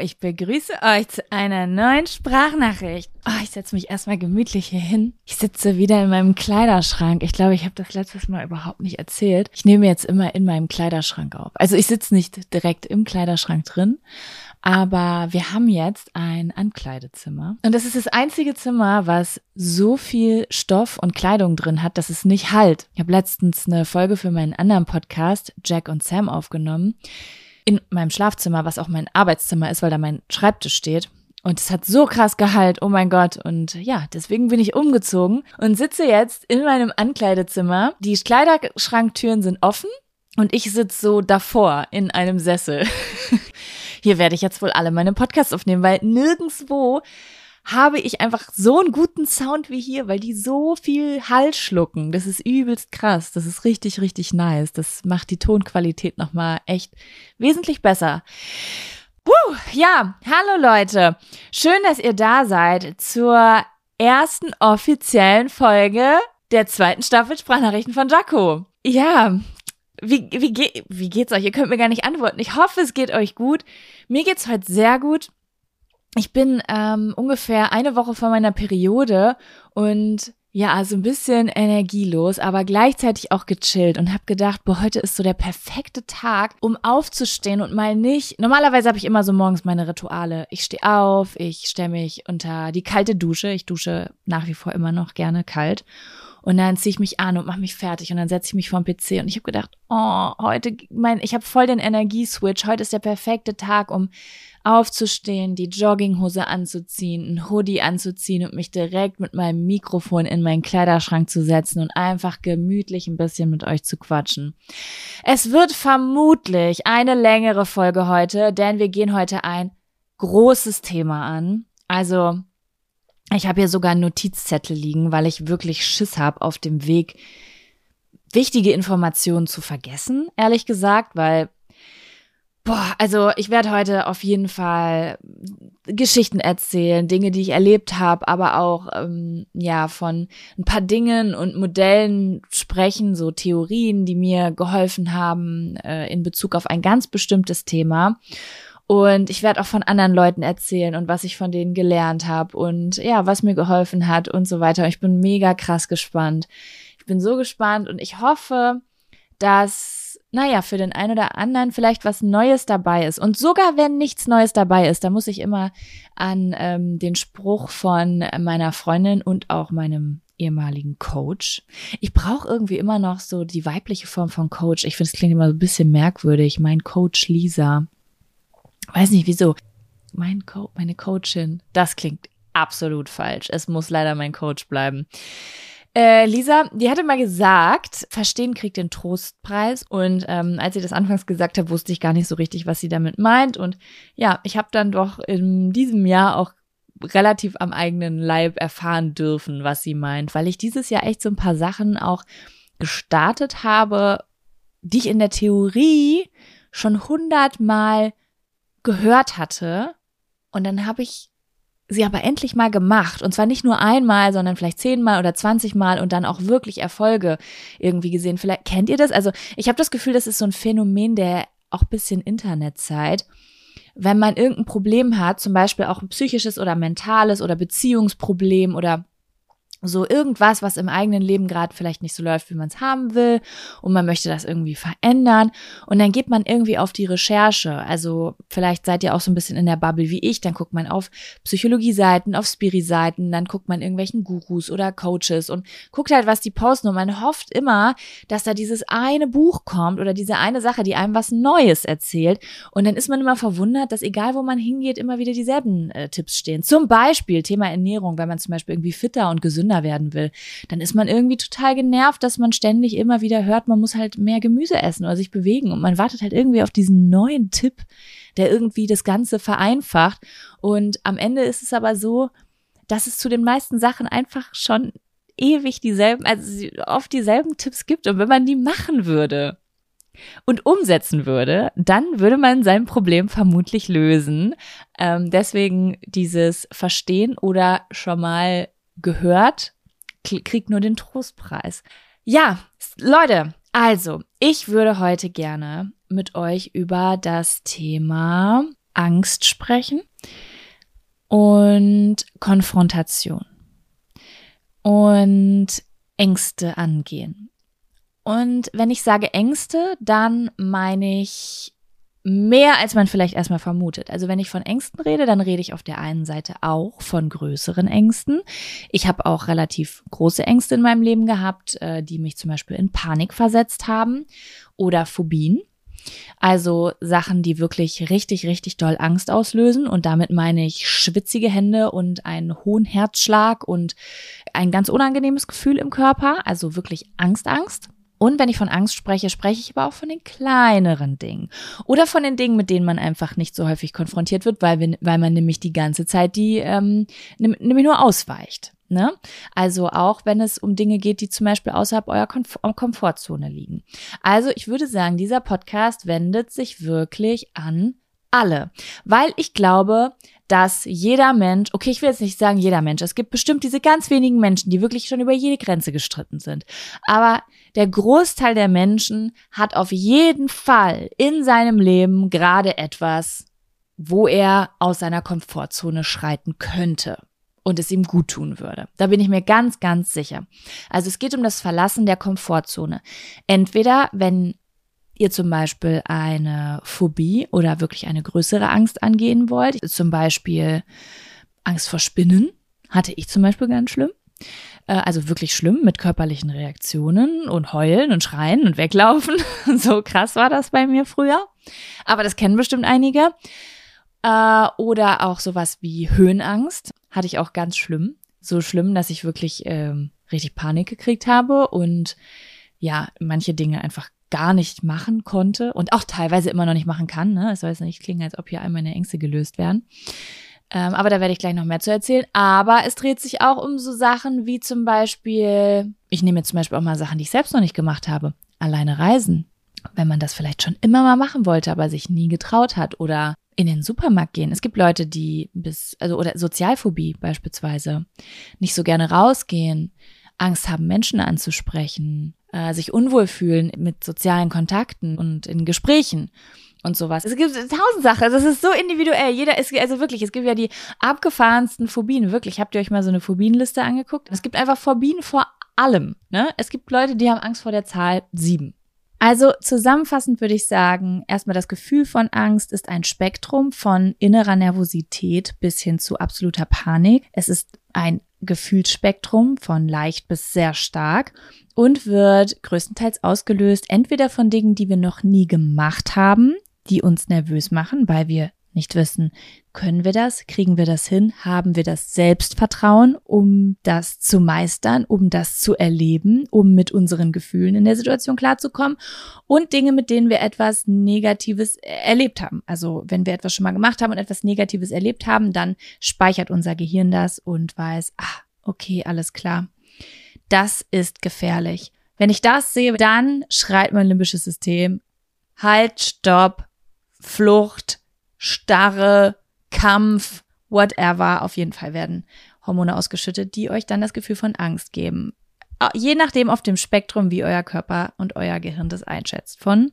ich begrüße euch zu einer neuen Sprachnachricht. Oh, ich setze mich erstmal gemütlich hier hin. Ich sitze wieder in meinem Kleiderschrank. Ich glaube, ich habe das letztes Mal überhaupt nicht erzählt. Ich nehme jetzt immer in meinem Kleiderschrank auf. Also ich sitze nicht direkt im Kleiderschrank drin, aber wir haben jetzt ein Ankleidezimmer. Und das ist das einzige Zimmer, was so viel Stoff und Kleidung drin hat, dass es nicht halt. Ich habe letztens eine Folge für meinen anderen Podcast, Jack und Sam, aufgenommen. In meinem Schlafzimmer, was auch mein Arbeitszimmer ist, weil da mein Schreibtisch steht. Und es hat so krass Gehalt, oh mein Gott. Und ja, deswegen bin ich umgezogen und sitze jetzt in meinem Ankleidezimmer. Die Kleiderschranktüren sind offen und ich sitze so davor in einem Sessel. hier werde ich jetzt wohl alle meine Podcasts aufnehmen, weil nirgendswo habe ich einfach so einen guten Sound wie hier, weil die so viel Hall schlucken. Das ist übelst krass. Das ist richtig, richtig nice. Das macht die Tonqualität nochmal echt wesentlich besser. Puh, ja, hallo Leute. Schön, dass ihr da seid zur ersten offiziellen Folge der zweiten Staffel Sprachnachrichten von Jaco. Ja, wie, wie, ge wie geht's euch? Ihr könnt mir gar nicht antworten. Ich hoffe, es geht euch gut. Mir geht's heute sehr gut. Ich bin ähm, ungefähr eine Woche vor meiner Periode und ja, also ein bisschen energielos, aber gleichzeitig auch gechillt und habe gedacht, boah, heute ist so der perfekte Tag, um aufzustehen und mal nicht. Normalerweise habe ich immer so morgens meine Rituale. Ich stehe auf, ich stelle mich unter die kalte Dusche. Ich dusche nach wie vor immer noch gerne kalt und dann ziehe ich mich an und mache mich fertig und dann setze ich mich vor den PC und ich habe gedacht, oh, heute, mein, ich habe voll den Energieswitch. Heute ist der perfekte Tag, um aufzustehen, die Jogginghose anzuziehen, ein Hoodie anzuziehen und mich direkt mit meinem Mikrofon in meinen Kleiderschrank zu setzen und einfach gemütlich ein bisschen mit euch zu quatschen. Es wird vermutlich eine längere Folge heute, denn wir gehen heute ein großes Thema an. Also ich habe hier sogar Notizzettel liegen, weil ich wirklich Schiss habe auf dem Weg, wichtige Informationen zu vergessen, ehrlich gesagt, weil Boah, also ich werde heute auf jeden Fall Geschichten erzählen, Dinge, die ich erlebt habe, aber auch ähm, ja von ein paar Dingen und Modellen sprechen, so Theorien, die mir geholfen haben äh, in Bezug auf ein ganz bestimmtes Thema. Und ich werde auch von anderen Leuten erzählen und was ich von denen gelernt habe und ja, was mir geholfen hat und so weiter. Ich bin mega krass gespannt. Ich bin so gespannt und ich hoffe, dass, naja, für den einen oder anderen vielleicht was Neues dabei ist. Und sogar wenn nichts Neues dabei ist, da muss ich immer an ähm, den Spruch von meiner Freundin und auch meinem ehemaligen Coach. Ich brauche irgendwie immer noch so die weibliche Form von Coach. Ich finde, es klingt immer so ein bisschen merkwürdig. Mein Coach Lisa weiß nicht wieso. Mein Co meine Coachin, das klingt absolut falsch. Es muss leider mein Coach bleiben. Äh, Lisa, die hatte mal gesagt, Verstehen kriegt den Trostpreis. Und ähm, als sie das anfangs gesagt hat, wusste ich gar nicht so richtig, was sie damit meint. Und ja, ich habe dann doch in diesem Jahr auch relativ am eigenen Leib erfahren dürfen, was sie meint, weil ich dieses Jahr echt so ein paar Sachen auch gestartet habe, die ich in der Theorie schon hundertmal gehört hatte. Und dann habe ich sie aber endlich mal gemacht. Und zwar nicht nur einmal, sondern vielleicht zehnmal oder zwanzigmal und dann auch wirklich Erfolge irgendwie gesehen. Vielleicht kennt ihr das? Also ich habe das Gefühl, das ist so ein Phänomen der auch bisschen Internetzeit. Wenn man irgendein Problem hat, zum Beispiel auch ein psychisches oder mentales oder Beziehungsproblem oder so irgendwas, was im eigenen Leben gerade vielleicht nicht so läuft, wie man es haben will und man möchte das irgendwie verändern und dann geht man irgendwie auf die Recherche. Also vielleicht seid ihr auch so ein bisschen in der Bubble wie ich, dann guckt man auf Psychologie-Seiten, auf Spiri-Seiten, dann guckt man irgendwelchen Gurus oder Coaches und guckt halt, was die posten und man hofft immer, dass da dieses eine Buch kommt oder diese eine Sache, die einem was Neues erzählt und dann ist man immer verwundert, dass egal wo man hingeht, immer wieder dieselben äh, Tipps stehen. Zum Beispiel Thema Ernährung, wenn man zum Beispiel irgendwie fitter und gesünder gesünder werden will, dann ist man irgendwie total genervt, dass man ständig immer wieder hört, man muss halt mehr Gemüse essen oder sich bewegen und man wartet halt irgendwie auf diesen neuen Tipp, der irgendwie das Ganze vereinfacht. Und am Ende ist es aber so, dass es zu den meisten Sachen einfach schon ewig dieselben, also oft dieselben Tipps gibt. Und wenn man die machen würde und umsetzen würde, dann würde man sein Problem vermutlich lösen. Ähm, deswegen dieses Verstehen oder schon mal gehört, kriegt nur den Trostpreis. Ja, Leute, also, ich würde heute gerne mit euch über das Thema Angst sprechen und Konfrontation und Ängste angehen. Und wenn ich sage Ängste, dann meine ich mehr, als man vielleicht erstmal vermutet. Also wenn ich von Ängsten rede, dann rede ich auf der einen Seite auch von größeren Ängsten. Ich habe auch relativ große Ängste in meinem Leben gehabt, äh, die mich zum Beispiel in Panik versetzt haben oder Phobien. Also Sachen, die wirklich richtig, richtig doll Angst auslösen. Und damit meine ich schwitzige Hände und einen hohen Herzschlag und ein ganz unangenehmes Gefühl im Körper. Also wirklich Angst, Angst. Und wenn ich von Angst spreche, spreche ich aber auch von den kleineren Dingen. Oder von den Dingen, mit denen man einfach nicht so häufig konfrontiert wird, weil, wir, weil man nämlich die ganze Zeit die ähm, nämlich nur ausweicht. Ne? Also auch wenn es um Dinge geht, die zum Beispiel außerhalb eurer Komf Komfortzone liegen. Also ich würde sagen, dieser Podcast wendet sich wirklich an alle, weil ich glaube, dass jeder Mensch, okay, ich will jetzt nicht sagen jeder Mensch, es gibt bestimmt diese ganz wenigen Menschen, die wirklich schon über jede Grenze gestritten sind, aber der Großteil der Menschen hat auf jeden Fall in seinem Leben gerade etwas, wo er aus seiner Komfortzone schreiten könnte und es ihm gut tun würde. Da bin ich mir ganz, ganz sicher. Also es geht um das Verlassen der Komfortzone. Entweder, wenn ihr zum Beispiel eine Phobie oder wirklich eine größere Angst angehen wollt, zum Beispiel Angst vor Spinnen, hatte ich zum Beispiel ganz schlimm. Äh, also wirklich schlimm mit körperlichen Reaktionen und heulen und schreien und weglaufen. So krass war das bei mir früher. Aber das kennen bestimmt einige. Äh, oder auch sowas wie Höhenangst hatte ich auch ganz schlimm. So schlimm, dass ich wirklich ähm, richtig Panik gekriegt habe und ja, manche Dinge einfach gar nicht machen konnte und auch teilweise immer noch nicht machen kann. Ne? Es soll jetzt nicht klingen, als ob hier all meine Ängste gelöst werden. Ähm, aber da werde ich gleich noch mehr zu erzählen. Aber es dreht sich auch um so Sachen wie zum Beispiel, ich nehme jetzt zum Beispiel auch mal Sachen, die ich selbst noch nicht gemacht habe. Alleine reisen. Wenn man das vielleicht schon immer mal machen wollte, aber sich nie getraut hat oder in den Supermarkt gehen. Es gibt Leute, die bis, also, oder Sozialphobie beispielsweise, nicht so gerne rausgehen, Angst haben, Menschen anzusprechen, äh, sich unwohl fühlen mit sozialen Kontakten und in Gesprächen und sowas. Es gibt tausend Sachen. Also es ist so individuell. Jeder ist, also wirklich, es gibt ja die abgefahrensten Phobien. Wirklich, habt ihr euch mal so eine Phobienliste angeguckt? Es gibt einfach Phobien vor allem. Ne? Es gibt Leute, die haben Angst vor der Zahl sieben. Also zusammenfassend würde ich sagen, erstmal das Gefühl von Angst ist ein Spektrum von innerer Nervosität bis hin zu absoluter Panik. Es ist ein Gefühlsspektrum von leicht bis sehr stark und wird größtenteils ausgelöst entweder von Dingen, die wir noch nie gemacht haben, die uns nervös machen, weil wir nicht wissen, können wir das, kriegen wir das hin, haben wir das Selbstvertrauen, um das zu meistern, um das zu erleben, um mit unseren Gefühlen in der Situation klarzukommen und Dinge, mit denen wir etwas Negatives erlebt haben. Also wenn wir etwas schon mal gemacht haben und etwas Negatives erlebt haben, dann speichert unser Gehirn das und weiß, ah, okay, alles klar. Das ist gefährlich. Wenn ich das sehe, dann schreit mein limbisches System, halt, stopp, Flucht, Starre, Kampf, whatever. Auf jeden Fall werden Hormone ausgeschüttet, die euch dann das Gefühl von Angst geben. Je nachdem auf dem Spektrum, wie euer Körper und euer Gehirn das einschätzt. Von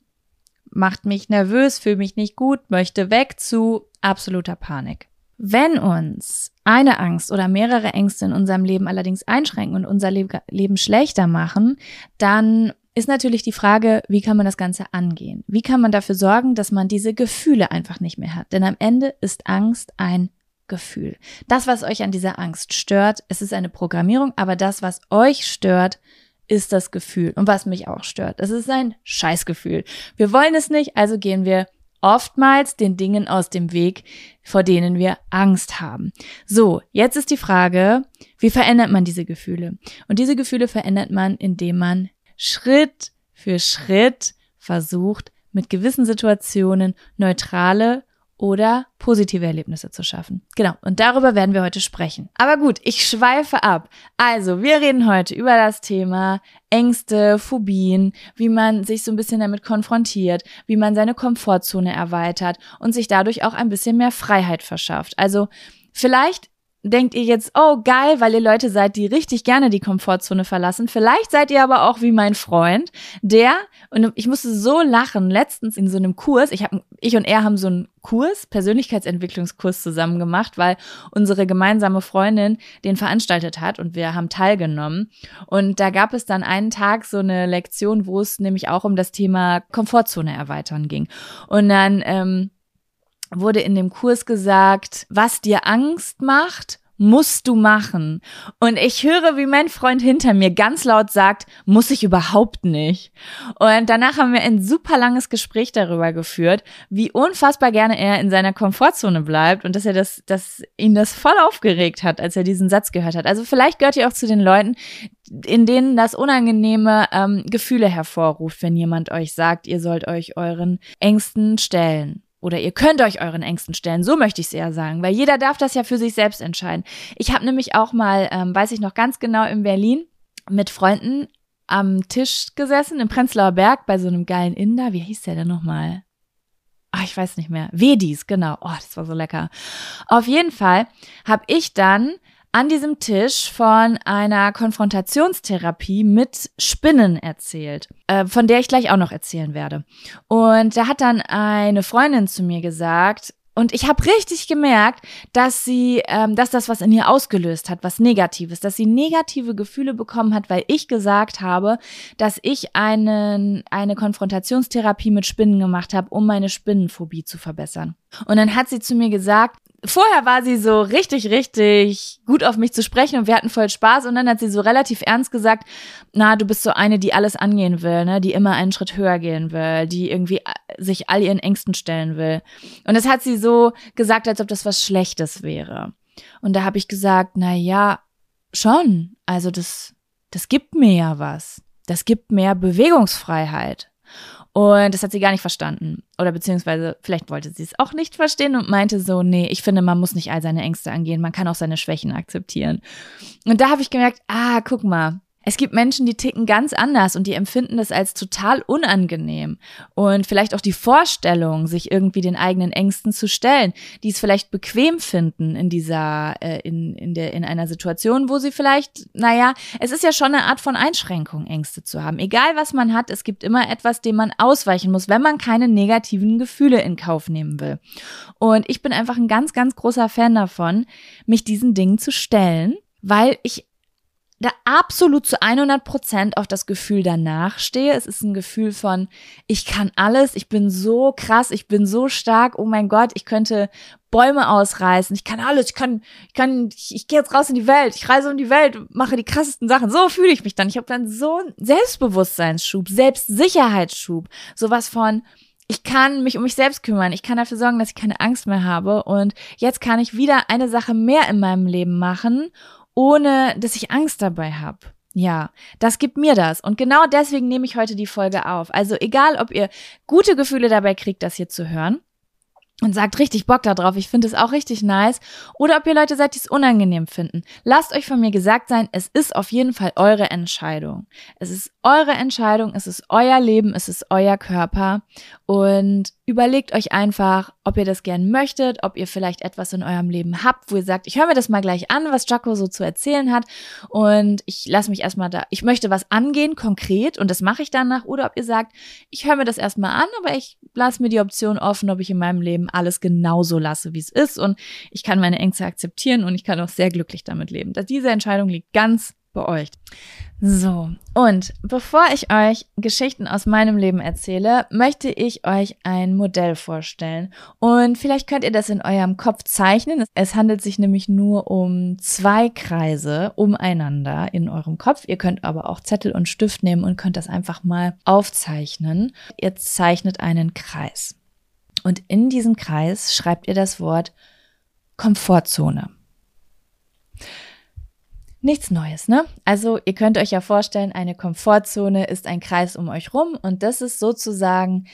macht mich nervös, fühle mich nicht gut, möchte weg zu absoluter Panik. Wenn uns eine Angst oder mehrere Ängste in unserem Leben allerdings einschränken und unser Leben schlechter machen, dann ist natürlich die Frage, wie kann man das Ganze angehen? Wie kann man dafür sorgen, dass man diese Gefühle einfach nicht mehr hat? Denn am Ende ist Angst ein Gefühl. Das, was euch an dieser Angst stört, es ist eine Programmierung, aber das, was euch stört, ist das Gefühl. Und was mich auch stört, es ist ein Scheißgefühl. Wir wollen es nicht, also gehen wir oftmals den Dingen aus dem Weg, vor denen wir Angst haben. So, jetzt ist die Frage, wie verändert man diese Gefühle? Und diese Gefühle verändert man, indem man Schritt für Schritt versucht, mit gewissen Situationen neutrale oder positive Erlebnisse zu schaffen. Genau, und darüber werden wir heute sprechen. Aber gut, ich schweife ab. Also, wir reden heute über das Thema Ängste, Phobien, wie man sich so ein bisschen damit konfrontiert, wie man seine Komfortzone erweitert und sich dadurch auch ein bisschen mehr Freiheit verschafft. Also, vielleicht denkt ihr jetzt, oh geil, weil ihr Leute seid, die richtig gerne die Komfortzone verlassen. Vielleicht seid ihr aber auch wie mein Freund, der, und ich musste so lachen, letztens in so einem Kurs, ich, hab, ich und er haben so einen Kurs, Persönlichkeitsentwicklungskurs zusammen gemacht, weil unsere gemeinsame Freundin den veranstaltet hat und wir haben teilgenommen. Und da gab es dann einen Tag so eine Lektion, wo es nämlich auch um das Thema Komfortzone erweitern ging. Und dann ähm, wurde in dem Kurs gesagt, was dir Angst macht, musst du machen. Und ich höre, wie mein Freund hinter mir ganz laut sagt, muss ich überhaupt nicht. Und danach haben wir ein super langes Gespräch darüber geführt, wie unfassbar gerne er in seiner Komfortzone bleibt und dass er das, dass ihn das voll aufgeregt hat, als er diesen Satz gehört hat. Also vielleicht gehört ihr auch zu den Leuten, in denen das unangenehme ähm, Gefühle hervorruft, wenn jemand euch sagt, ihr sollt euch euren Ängsten stellen. Oder ihr könnt euch euren Ängsten stellen, so möchte ich es eher sagen, weil jeder darf das ja für sich selbst entscheiden. Ich habe nämlich auch mal, ähm, weiß ich noch ganz genau, in Berlin mit Freunden am Tisch gesessen, im Prenzlauer Berg, bei so einem geilen Inder. Wie hieß der denn nochmal? Ach, ich weiß nicht mehr. Vedis, genau. Oh, das war so lecker. Auf jeden Fall habe ich dann an diesem Tisch von einer Konfrontationstherapie mit Spinnen erzählt, äh, von der ich gleich auch noch erzählen werde. Und da hat dann eine Freundin zu mir gesagt, und ich habe richtig gemerkt, dass sie, ähm, dass das was in ihr ausgelöst hat, was Negatives, dass sie negative Gefühle bekommen hat, weil ich gesagt habe, dass ich einen, eine Konfrontationstherapie mit Spinnen gemacht habe, um meine Spinnenphobie zu verbessern. Und dann hat sie zu mir gesagt, vorher war sie so richtig, richtig gut auf mich zu sprechen und wir hatten voll Spaß und dann hat sie so relativ ernst gesagt, na, du bist so eine, die alles angehen will, ne, die immer einen Schritt höher gehen will, die irgendwie sich all ihren Ängsten stellen will. Und das hat sie so gesagt, als ob das was Schlechtes wäre. Und da habe ich gesagt, na ja, schon. Also das, das gibt mir ja was. Das gibt mehr Bewegungsfreiheit. Und das hat sie gar nicht verstanden. Oder beziehungsweise vielleicht wollte sie es auch nicht verstehen und meinte so, nee, ich finde, man muss nicht all seine Ängste angehen, man kann auch seine Schwächen akzeptieren. Und da habe ich gemerkt, ah, guck mal, es gibt Menschen, die ticken ganz anders und die empfinden das als total unangenehm. Und vielleicht auch die Vorstellung, sich irgendwie den eigenen Ängsten zu stellen, die es vielleicht bequem finden in dieser, äh, in, in der, in einer Situation, wo sie vielleicht, naja, es ist ja schon eine Art von Einschränkung, Ängste zu haben. Egal was man hat, es gibt immer etwas, dem man ausweichen muss, wenn man keine negativen Gefühle in Kauf nehmen will. Und ich bin einfach ein ganz, ganz großer Fan davon, mich diesen Dingen zu stellen weil ich da absolut zu 100 Prozent auf das Gefühl danach stehe. Es ist ein Gefühl von, ich kann alles, ich bin so krass, ich bin so stark, oh mein Gott, ich könnte Bäume ausreißen, ich kann alles, ich kann, ich kann, ich, ich gehe jetzt raus in die Welt, ich reise um die Welt, mache die krassesten Sachen. So fühle ich mich dann. Ich habe dann so einen Selbstbewusstseinsschub, Selbstsicherheitsschub, sowas von, ich kann mich um mich selbst kümmern. Ich kann dafür sorgen, dass ich keine Angst mehr habe. Und jetzt kann ich wieder eine Sache mehr in meinem Leben machen ohne dass ich Angst dabei habe. Ja, das gibt mir das. Und genau deswegen nehme ich heute die Folge auf. Also egal, ob ihr gute Gefühle dabei kriegt, das hier zu hören und sagt richtig Bock darauf, ich finde es auch richtig nice, oder ob ihr Leute seid, die es unangenehm finden. Lasst euch von mir gesagt sein, es ist auf jeden Fall eure Entscheidung. Es ist eure Entscheidung, es ist euer Leben, es ist euer Körper und überlegt euch einfach, ob ihr das gern möchtet, ob ihr vielleicht etwas in eurem Leben habt, wo ihr sagt, ich höre mir das mal gleich an, was Jaco so zu erzählen hat. Und ich lasse mich erstmal da, ich möchte was angehen, konkret und das mache ich danach. Oder ob ihr sagt, ich höre mir das erstmal an, aber ich lasse mir die Option offen, ob ich in meinem Leben alles genauso lasse, wie es ist. Und ich kann meine Ängste akzeptieren und ich kann auch sehr glücklich damit leben. Diese Entscheidung liegt ganz euch. So, und bevor ich euch Geschichten aus meinem Leben erzähle, möchte ich euch ein Modell vorstellen. Und vielleicht könnt ihr das in eurem Kopf zeichnen. Es handelt sich nämlich nur um zwei Kreise umeinander in eurem Kopf. Ihr könnt aber auch Zettel und Stift nehmen und könnt das einfach mal aufzeichnen. Ihr zeichnet einen Kreis. Und in diesem Kreis schreibt ihr das Wort Komfortzone. Nichts Neues, ne? Also ihr könnt euch ja vorstellen, eine Komfortzone ist ein Kreis um euch rum und das ist sozusagen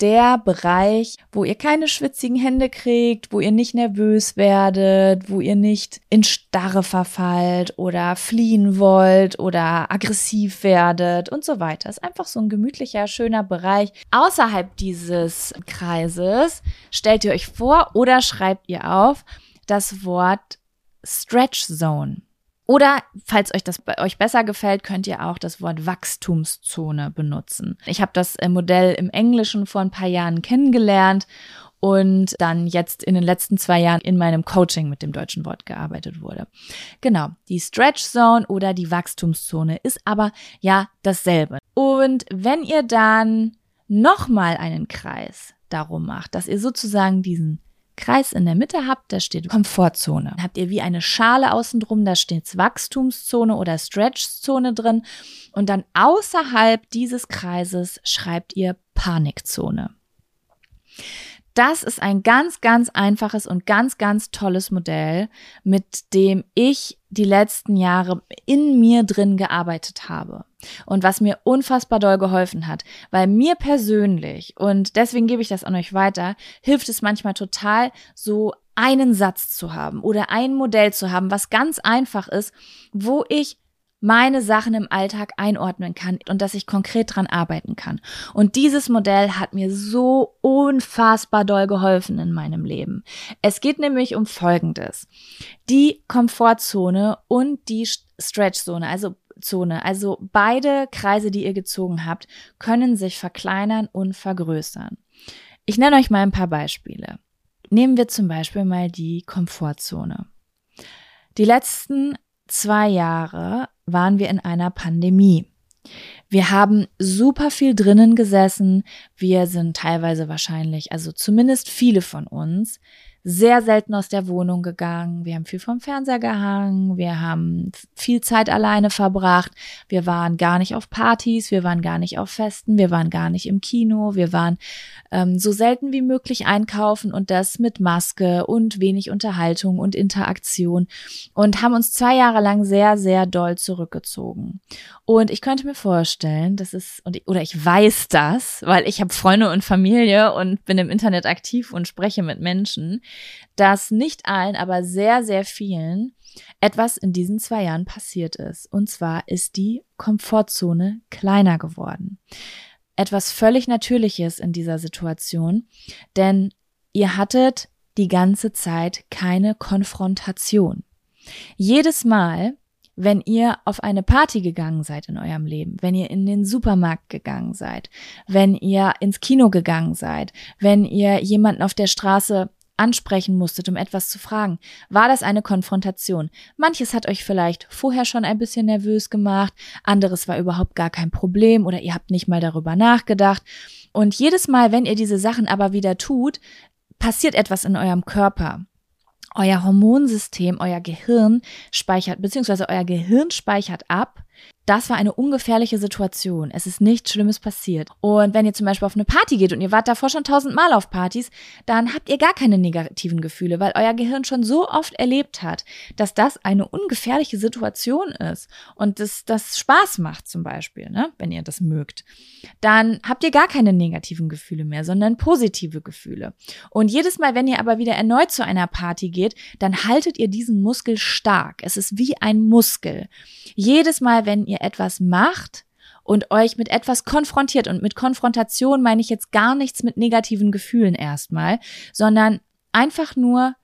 der Bereich, wo ihr keine schwitzigen Hände kriegt, wo ihr nicht nervös werdet, wo ihr nicht in Starre verfallt oder fliehen wollt oder aggressiv werdet und so weiter. Ist einfach so ein gemütlicher, schöner Bereich. Außerhalb dieses Kreises stellt ihr euch vor oder schreibt ihr auf das Wort Stretch Zone. Oder falls euch das bei euch besser gefällt, könnt ihr auch das Wort Wachstumszone benutzen. Ich habe das äh, Modell im Englischen vor ein paar Jahren kennengelernt und dann jetzt in den letzten zwei Jahren in meinem Coaching mit dem deutschen Wort gearbeitet wurde. Genau, die Stretch Zone oder die Wachstumszone ist aber ja dasselbe. Und wenn ihr dann nochmal einen Kreis darum macht, dass ihr sozusagen diesen Kreis in der Mitte habt, da steht Komfortzone. Dann habt ihr wie eine Schale außen drum, da steht Wachstumszone oder Stretchzone drin. Und dann außerhalb dieses Kreises schreibt ihr Panikzone. Das ist ein ganz, ganz einfaches und ganz, ganz tolles Modell, mit dem ich die letzten Jahre in mir drin gearbeitet habe. Und was mir unfassbar doll geholfen hat, weil mir persönlich, und deswegen gebe ich das an euch weiter, hilft es manchmal total, so einen Satz zu haben oder ein Modell zu haben, was ganz einfach ist, wo ich meine Sachen im Alltag einordnen kann und dass ich konkret dran arbeiten kann. Und dieses Modell hat mir so unfassbar doll geholfen in meinem Leben. Es geht nämlich um Folgendes. Die Komfortzone und die Stretchzone, also Zone, also beide Kreise, die ihr gezogen habt, können sich verkleinern und vergrößern. Ich nenne euch mal ein paar Beispiele. Nehmen wir zum Beispiel mal die Komfortzone. Die letzten zwei Jahre waren wir in einer Pandemie. Wir haben super viel drinnen gesessen. Wir sind teilweise wahrscheinlich, also zumindest viele von uns, sehr selten aus der Wohnung gegangen. Wir haben viel vom Fernseher gehangen. Wir haben viel Zeit alleine verbracht. Wir waren gar nicht auf Partys. Wir waren gar nicht auf Festen. Wir waren gar nicht im Kino. Wir waren ähm, so selten wie möglich einkaufen und das mit Maske und wenig Unterhaltung und Interaktion und haben uns zwei Jahre lang sehr, sehr doll zurückgezogen. Und ich könnte mir vorstellen, das ist, oder ich weiß das, weil ich habe Freunde und Familie und bin im Internet aktiv und spreche mit Menschen, dass nicht allen, aber sehr, sehr vielen etwas in diesen zwei Jahren passiert ist. Und zwar ist die Komfortzone kleiner geworden. Etwas völlig Natürliches in dieser Situation, denn ihr hattet die ganze Zeit keine Konfrontation. Jedes Mal, wenn ihr auf eine Party gegangen seid in eurem Leben, wenn ihr in den Supermarkt gegangen seid, wenn ihr ins Kino gegangen seid, wenn ihr jemanden auf der Straße ansprechen musstet, um etwas zu fragen, war das eine Konfrontation. Manches hat euch vielleicht vorher schon ein bisschen nervös gemacht, anderes war überhaupt gar kein Problem oder ihr habt nicht mal darüber nachgedacht. Und jedes Mal, wenn ihr diese Sachen aber wieder tut, passiert etwas in eurem Körper. Euer Hormonsystem, euer Gehirn speichert, beziehungsweise euer Gehirn speichert ab, das war eine ungefährliche Situation. Es ist nichts Schlimmes passiert. Und wenn ihr zum Beispiel auf eine Party geht und ihr wart davor schon tausendmal auf Partys, dann habt ihr gar keine negativen Gefühle, weil euer Gehirn schon so oft erlebt hat, dass das eine ungefährliche Situation ist und das, das Spaß macht zum Beispiel, ne, wenn ihr das mögt. Dann habt ihr gar keine negativen Gefühle mehr, sondern positive Gefühle. Und jedes Mal, wenn ihr aber wieder erneut zu einer Party geht, dann haltet ihr diesen Muskel stark. Es ist wie ein Muskel. Jedes Mal, wenn ihr etwas macht und euch mit etwas konfrontiert, und mit Konfrontation meine ich jetzt gar nichts mit negativen Gefühlen erstmal, sondern einfach nur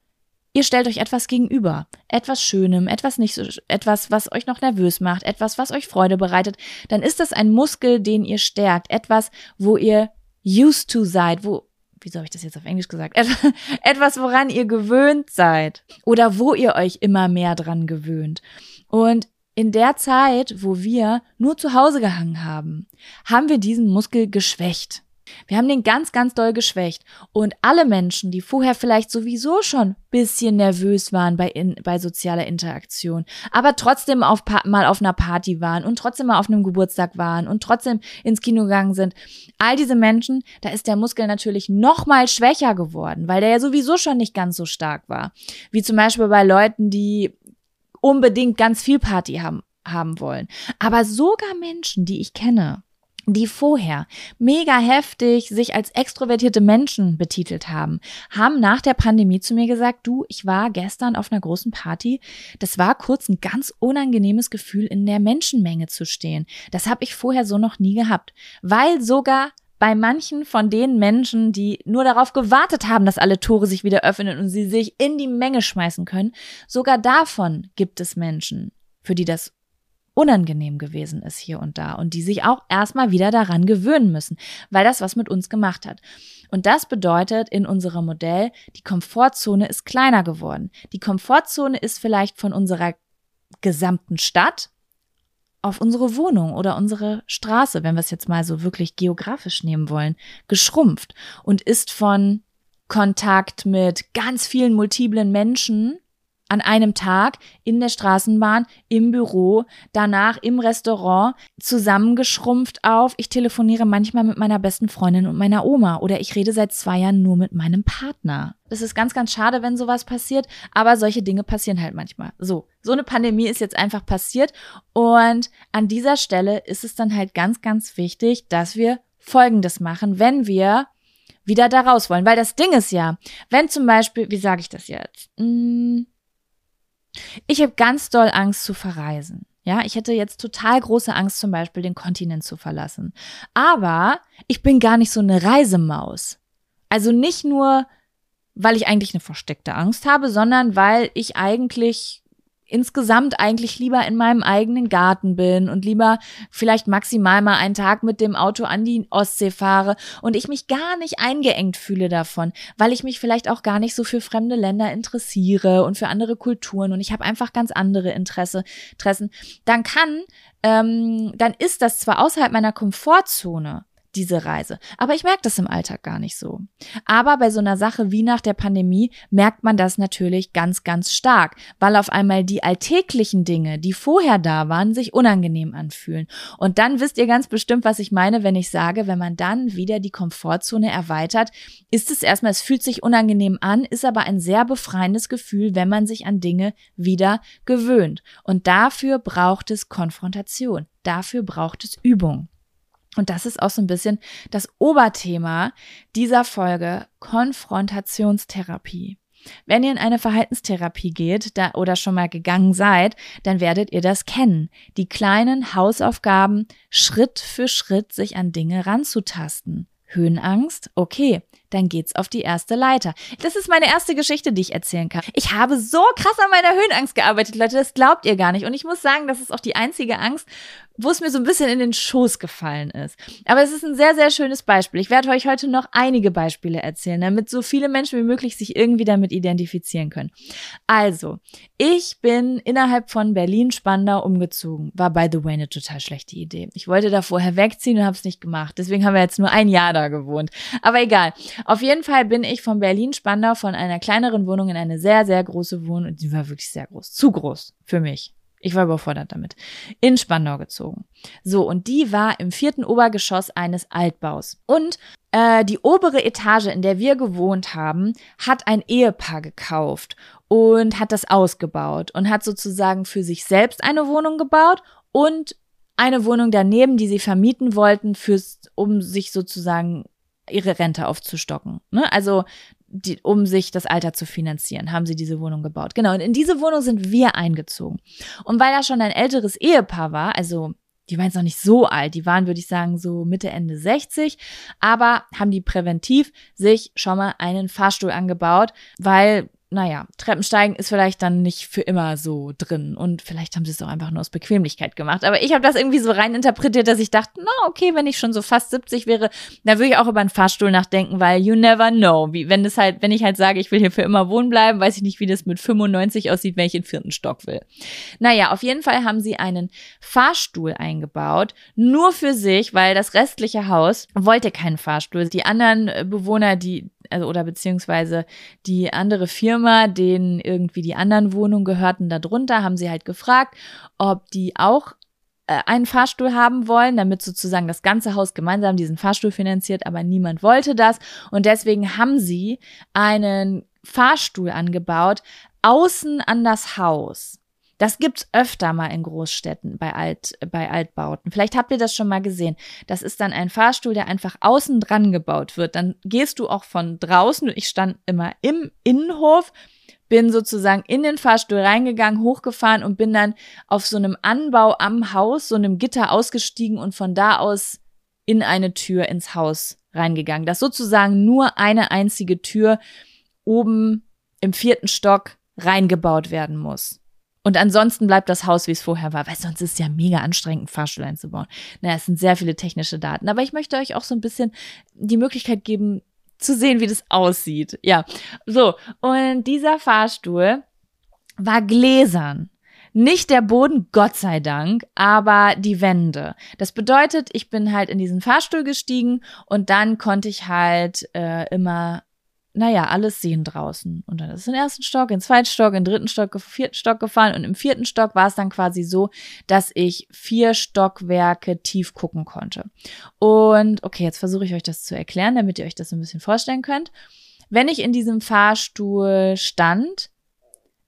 Ihr stellt euch etwas gegenüber, etwas Schönem, etwas nicht so, etwas, was euch noch nervös macht, etwas, was euch Freude bereitet, dann ist das ein Muskel, den ihr stärkt, etwas, wo ihr used to seid, wo, wieso habe ich das jetzt auf Englisch gesagt? etwas, woran ihr gewöhnt seid oder wo ihr euch immer mehr dran gewöhnt. Und in der Zeit, wo wir nur zu Hause gehangen haben, haben wir diesen Muskel geschwächt. Wir haben den ganz, ganz doll geschwächt. Und alle Menschen, die vorher vielleicht sowieso schon bisschen nervös waren bei, in, bei sozialer Interaktion, aber trotzdem auf, mal auf einer Party waren und trotzdem mal auf einem Geburtstag waren und trotzdem ins Kino gegangen sind, all diese Menschen, da ist der Muskel natürlich noch mal schwächer geworden, weil der ja sowieso schon nicht ganz so stark war. Wie zum Beispiel bei Leuten, die unbedingt ganz viel Party haben, haben wollen. Aber sogar Menschen, die ich kenne, die vorher mega heftig sich als extrovertierte Menschen betitelt haben, haben nach der Pandemie zu mir gesagt, du, ich war gestern auf einer großen Party, das war kurz ein ganz unangenehmes Gefühl, in der Menschenmenge zu stehen. Das habe ich vorher so noch nie gehabt, weil sogar bei manchen von den Menschen, die nur darauf gewartet haben, dass alle Tore sich wieder öffnen und sie sich in die Menge schmeißen können, sogar davon gibt es Menschen, für die das unangenehm gewesen ist hier und da und die sich auch erstmal wieder daran gewöhnen müssen, weil das was mit uns gemacht hat. Und das bedeutet in unserem Modell, die Komfortzone ist kleiner geworden. Die Komfortzone ist vielleicht von unserer gesamten Stadt auf unsere Wohnung oder unsere Straße, wenn wir es jetzt mal so wirklich geografisch nehmen wollen, geschrumpft und ist von Kontakt mit ganz vielen multiplen Menschen an einem Tag in der Straßenbahn, im Büro, danach im Restaurant, zusammengeschrumpft auf, ich telefoniere manchmal mit meiner besten Freundin und meiner Oma oder ich rede seit zwei Jahren nur mit meinem Partner. Das ist ganz, ganz schade, wenn sowas passiert, aber solche Dinge passieren halt manchmal. So, so eine Pandemie ist jetzt einfach passiert und an dieser Stelle ist es dann halt ganz, ganz wichtig, dass wir Folgendes machen, wenn wir wieder da raus wollen. Weil das Ding ist ja, wenn zum Beispiel, wie sage ich das jetzt? Hm, ich habe ganz doll Angst zu verreisen. Ja, ich hätte jetzt total große Angst, zum Beispiel den Kontinent zu verlassen. Aber ich bin gar nicht so eine Reisemaus. Also nicht nur, weil ich eigentlich eine versteckte Angst habe, sondern weil ich eigentlich insgesamt eigentlich lieber in meinem eigenen Garten bin und lieber vielleicht maximal mal einen Tag mit dem Auto an die Ostsee fahre und ich mich gar nicht eingeengt fühle davon, weil ich mich vielleicht auch gar nicht so für fremde Länder interessiere und für andere Kulturen und ich habe einfach ganz andere Interesse, Interessen, dann kann, ähm, dann ist das zwar außerhalb meiner Komfortzone, diese Reise. Aber ich merke das im Alltag gar nicht so. Aber bei so einer Sache wie nach der Pandemie merkt man das natürlich ganz, ganz stark, weil auf einmal die alltäglichen Dinge, die vorher da waren, sich unangenehm anfühlen. Und dann wisst ihr ganz bestimmt, was ich meine, wenn ich sage, wenn man dann wieder die Komfortzone erweitert, ist es erstmal, es fühlt sich unangenehm an, ist aber ein sehr befreiendes Gefühl, wenn man sich an Dinge wieder gewöhnt. Und dafür braucht es Konfrontation. Dafür braucht es Übung. Und das ist auch so ein bisschen das Oberthema dieser Folge Konfrontationstherapie. Wenn ihr in eine Verhaltenstherapie geht da, oder schon mal gegangen seid, dann werdet ihr das kennen. Die kleinen Hausaufgaben Schritt für Schritt sich an Dinge ranzutasten. Höhenangst? Okay, dann geht's auf die erste Leiter. Das ist meine erste Geschichte, die ich erzählen kann. Ich habe so krass an meiner Höhenangst gearbeitet, Leute, das glaubt ihr gar nicht. Und ich muss sagen, das ist auch die einzige Angst, wo es mir so ein bisschen in den Schoß gefallen ist. Aber es ist ein sehr, sehr schönes Beispiel. Ich werde euch heute noch einige Beispiele erzählen, damit so viele Menschen wie möglich sich irgendwie damit identifizieren können. Also, ich bin innerhalb von Berlin-Spandau umgezogen. War, by the way, eine total schlechte Idee. Ich wollte da vorher wegziehen und habe es nicht gemacht. Deswegen haben wir jetzt nur ein Jahr da gewohnt. Aber egal. Auf jeden Fall bin ich von Berlin-Spandau von einer kleineren Wohnung in eine sehr, sehr große Wohnung. Die war wirklich sehr groß. Zu groß für mich. Ich war überfordert damit. In Spandau gezogen. So, und die war im vierten Obergeschoss eines Altbaus. Und äh, die obere Etage, in der wir gewohnt haben, hat ein Ehepaar gekauft und hat das ausgebaut und hat sozusagen für sich selbst eine Wohnung gebaut und eine Wohnung daneben, die sie vermieten wollten, fürs, um sich sozusagen ihre Rente aufzustocken. Ne? Also die, um sich das Alter zu finanzieren, haben sie diese Wohnung gebaut. Genau, und in diese Wohnung sind wir eingezogen. Und weil da schon ein älteres Ehepaar war, also die waren jetzt noch nicht so alt, die waren, würde ich sagen, so Mitte, Ende 60, aber haben die präventiv sich schon mal einen Fahrstuhl angebaut, weil naja, Treppensteigen ist vielleicht dann nicht für immer so drin und vielleicht haben sie es auch einfach nur aus Bequemlichkeit gemacht. Aber ich habe das irgendwie so rein interpretiert, dass ich dachte, na okay, wenn ich schon so fast 70 wäre, dann würde ich auch über einen Fahrstuhl nachdenken, weil you never know. Wie, wenn das halt, wenn ich halt sage, ich will hier für immer wohnen bleiben, weiß ich nicht, wie das mit 95 aussieht, wenn ich in vierten Stock will. Naja, auf jeden Fall haben sie einen Fahrstuhl eingebaut, nur für sich, weil das restliche Haus wollte keinen Fahrstuhl. Die anderen Bewohner, die also oder beziehungsweise die andere Firma, denen irgendwie die anderen Wohnungen gehörten darunter, haben sie halt gefragt, ob die auch äh, einen Fahrstuhl haben wollen, damit sozusagen das ganze Haus gemeinsam diesen Fahrstuhl finanziert, aber niemand wollte das und deswegen haben sie einen Fahrstuhl angebaut außen an das Haus. Das gibt's öfter mal in Großstädten bei Alt, bei Altbauten. Vielleicht habt ihr das schon mal gesehen. Das ist dann ein Fahrstuhl, der einfach außen dran gebaut wird. Dann gehst du auch von draußen. Ich stand immer im Innenhof, bin sozusagen in den Fahrstuhl reingegangen, hochgefahren und bin dann auf so einem Anbau am Haus, so einem Gitter ausgestiegen und von da aus in eine Tür ins Haus reingegangen. Dass sozusagen nur eine einzige Tür oben im vierten Stock reingebaut werden muss. Und ansonsten bleibt das Haus, wie es vorher war, weil sonst ist es ja mega anstrengend, Fahrstuhl einzubauen. Naja, es sind sehr viele technische Daten. Aber ich möchte euch auch so ein bisschen die Möglichkeit geben, zu sehen, wie das aussieht. Ja, so. Und dieser Fahrstuhl war gläsern. Nicht der Boden, Gott sei Dank, aber die Wände. Das bedeutet, ich bin halt in diesen Fahrstuhl gestiegen und dann konnte ich halt äh, immer naja, alles sehen draußen. Und dann ist es in den ersten Stock, in den zweiten Stock, in den dritten Stock, in den vierten Stock gefahren. Und im vierten Stock war es dann quasi so, dass ich vier Stockwerke tief gucken konnte. Und okay, jetzt versuche ich euch das zu erklären, damit ihr euch das ein bisschen vorstellen könnt. Wenn ich in diesem Fahrstuhl stand,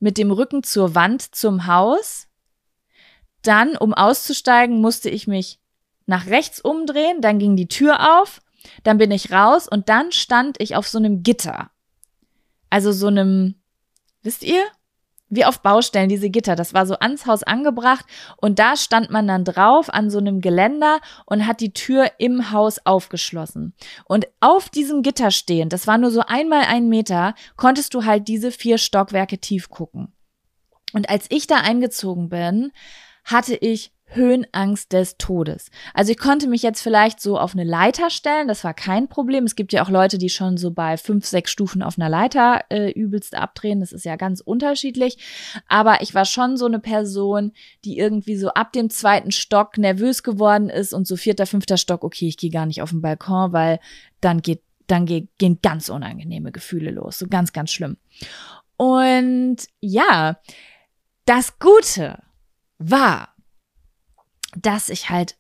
mit dem Rücken zur Wand zum Haus, dann, um auszusteigen, musste ich mich nach rechts umdrehen, dann ging die Tür auf dann bin ich raus und dann stand ich auf so einem Gitter. Also so einem, wisst ihr? Wie auf Baustellen, diese Gitter. Das war so ans Haus angebracht und da stand man dann drauf an so einem Geländer und hat die Tür im Haus aufgeschlossen. Und auf diesem Gitter stehend, das war nur so einmal ein Meter, konntest du halt diese vier Stockwerke tief gucken. Und als ich da eingezogen bin, hatte ich Höhenangst des Todes. Also ich konnte mich jetzt vielleicht so auf eine Leiter stellen, das war kein Problem. Es gibt ja auch Leute, die schon so bei fünf, sechs Stufen auf einer Leiter äh, übelst abdrehen. Das ist ja ganz unterschiedlich. Aber ich war schon so eine Person, die irgendwie so ab dem zweiten Stock nervös geworden ist und so vierter, fünfter Stock, okay, ich gehe gar nicht auf den Balkon, weil dann geht, dann geht, gehen ganz unangenehme Gefühle los. So ganz, ganz schlimm. Und ja, das Gute war, dass ich halt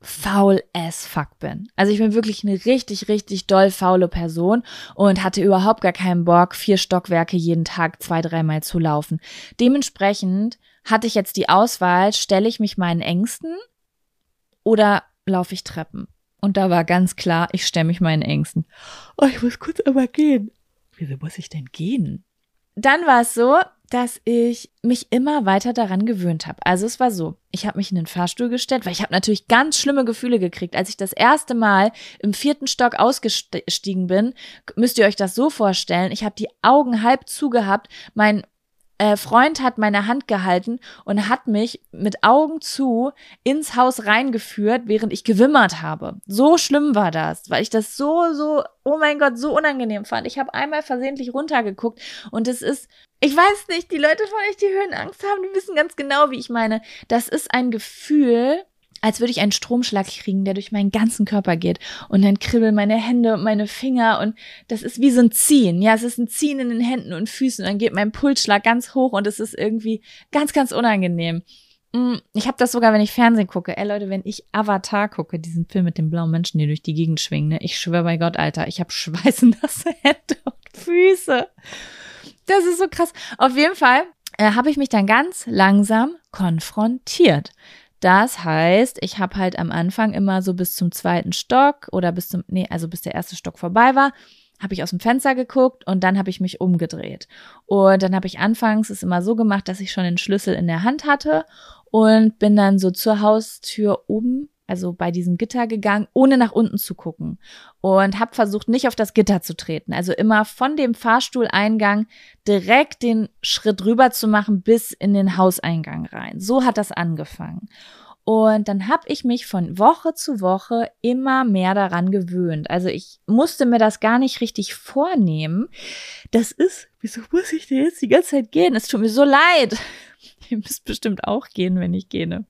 faul as fuck bin. Also ich bin wirklich eine richtig, richtig doll faule Person und hatte überhaupt gar keinen Bock, vier Stockwerke jeden Tag zwei, dreimal zu laufen. Dementsprechend hatte ich jetzt die Auswahl, stelle ich mich meinen Ängsten oder laufe ich Treppen? Und da war ganz klar, ich stelle mich meinen Ängsten. Oh, ich muss kurz aber gehen. Wieso muss ich denn gehen? Dann war es so, dass ich mich immer weiter daran gewöhnt habe. Also es war so, ich habe mich in den Fahrstuhl gestellt, weil ich habe natürlich ganz schlimme Gefühle gekriegt. Als ich das erste Mal im vierten Stock ausgestiegen bin, müsst ihr euch das so vorstellen, ich habe die Augen halb zugehabt, mein äh, Freund hat meine Hand gehalten und hat mich mit Augen zu ins Haus reingeführt, während ich gewimmert habe. So schlimm war das, weil ich das so, so, oh mein Gott, so unangenehm fand. Ich habe einmal versehentlich runtergeguckt und es ist, ich weiß nicht, die Leute von euch, die Höhenangst haben, die wissen ganz genau, wie ich meine. Das ist ein Gefühl, als würde ich einen Stromschlag kriegen, der durch meinen ganzen Körper geht. Und dann kribbeln meine Hände und meine Finger und das ist wie so ein Ziehen. Ja, es ist ein Ziehen in den Händen und Füßen. Und dann geht mein Pulsschlag ganz hoch und es ist irgendwie ganz, ganz unangenehm. Mm, ich habe das sogar, wenn ich Fernsehen gucke. Ey Leute, wenn ich Avatar gucke, diesen Film mit den blauen Menschen, die durch die Gegend schwingen, ne? ich schwöre bei Gott, Alter, ich habe schweißnasse Hände und Füße. Das ist so krass. Auf jeden Fall äh, habe ich mich dann ganz langsam konfrontiert das heißt, ich habe halt am Anfang immer so bis zum zweiten Stock oder bis zum, nee, also bis der erste Stock vorbei war, habe ich aus dem Fenster geguckt und dann habe ich mich umgedreht. Und dann habe ich anfangs es immer so gemacht, dass ich schon den Schlüssel in der Hand hatte und bin dann so zur Haustür oben also bei diesem Gitter gegangen, ohne nach unten zu gucken und habe versucht, nicht auf das Gitter zu treten. Also immer von dem Fahrstuhleingang direkt den Schritt rüber zu machen bis in den Hauseingang rein. So hat das angefangen. Und dann habe ich mich von Woche zu Woche immer mehr daran gewöhnt. Also ich musste mir das gar nicht richtig vornehmen. Das ist, wieso muss ich denn jetzt die ganze Zeit gehen? Es tut mir so leid. Ihr müsst bestimmt auch gehen, wenn ich gehe.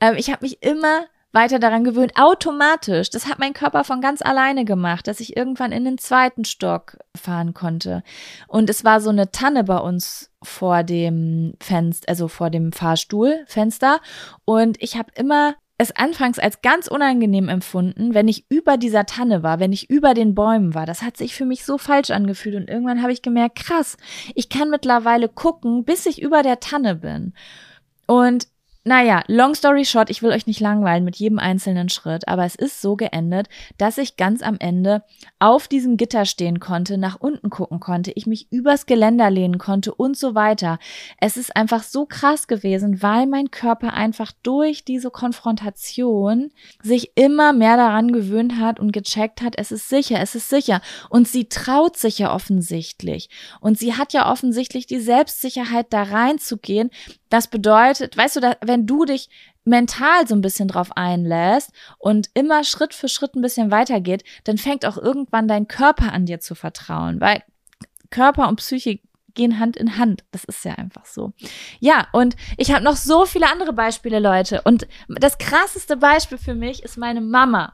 Ähm, ich habe mich immer weiter daran gewöhnt, automatisch. Das hat mein Körper von ganz alleine gemacht, dass ich irgendwann in den zweiten Stock fahren konnte. Und es war so eine Tanne bei uns vor dem Fenster, also vor dem Fahrstuhlfenster. Und ich habe immer es anfangs als ganz unangenehm empfunden, wenn ich über dieser Tanne war, wenn ich über den Bäumen war. Das hat sich für mich so falsch angefühlt und irgendwann habe ich gemerkt, krass, ich kann mittlerweile gucken, bis ich über der Tanne bin. Und naja, long story short, ich will euch nicht langweilen mit jedem einzelnen Schritt, aber es ist so geendet, dass ich ganz am Ende auf diesem Gitter stehen konnte, nach unten gucken konnte, ich mich übers Geländer lehnen konnte und so weiter. Es ist einfach so krass gewesen, weil mein Körper einfach durch diese Konfrontation sich immer mehr daran gewöhnt hat und gecheckt hat, es ist sicher, es ist sicher. Und sie traut sich ja offensichtlich. Und sie hat ja offensichtlich die Selbstsicherheit, da reinzugehen, das bedeutet, weißt du, wenn du dich mental so ein bisschen drauf einlässt und immer Schritt für Schritt ein bisschen weitergeht, dann fängt auch irgendwann dein Körper an dir zu vertrauen, weil Körper und Psyche gehen Hand in Hand. Das ist ja einfach so. Ja, und ich habe noch so viele andere Beispiele, Leute. Und das krasseste Beispiel für mich ist meine Mama.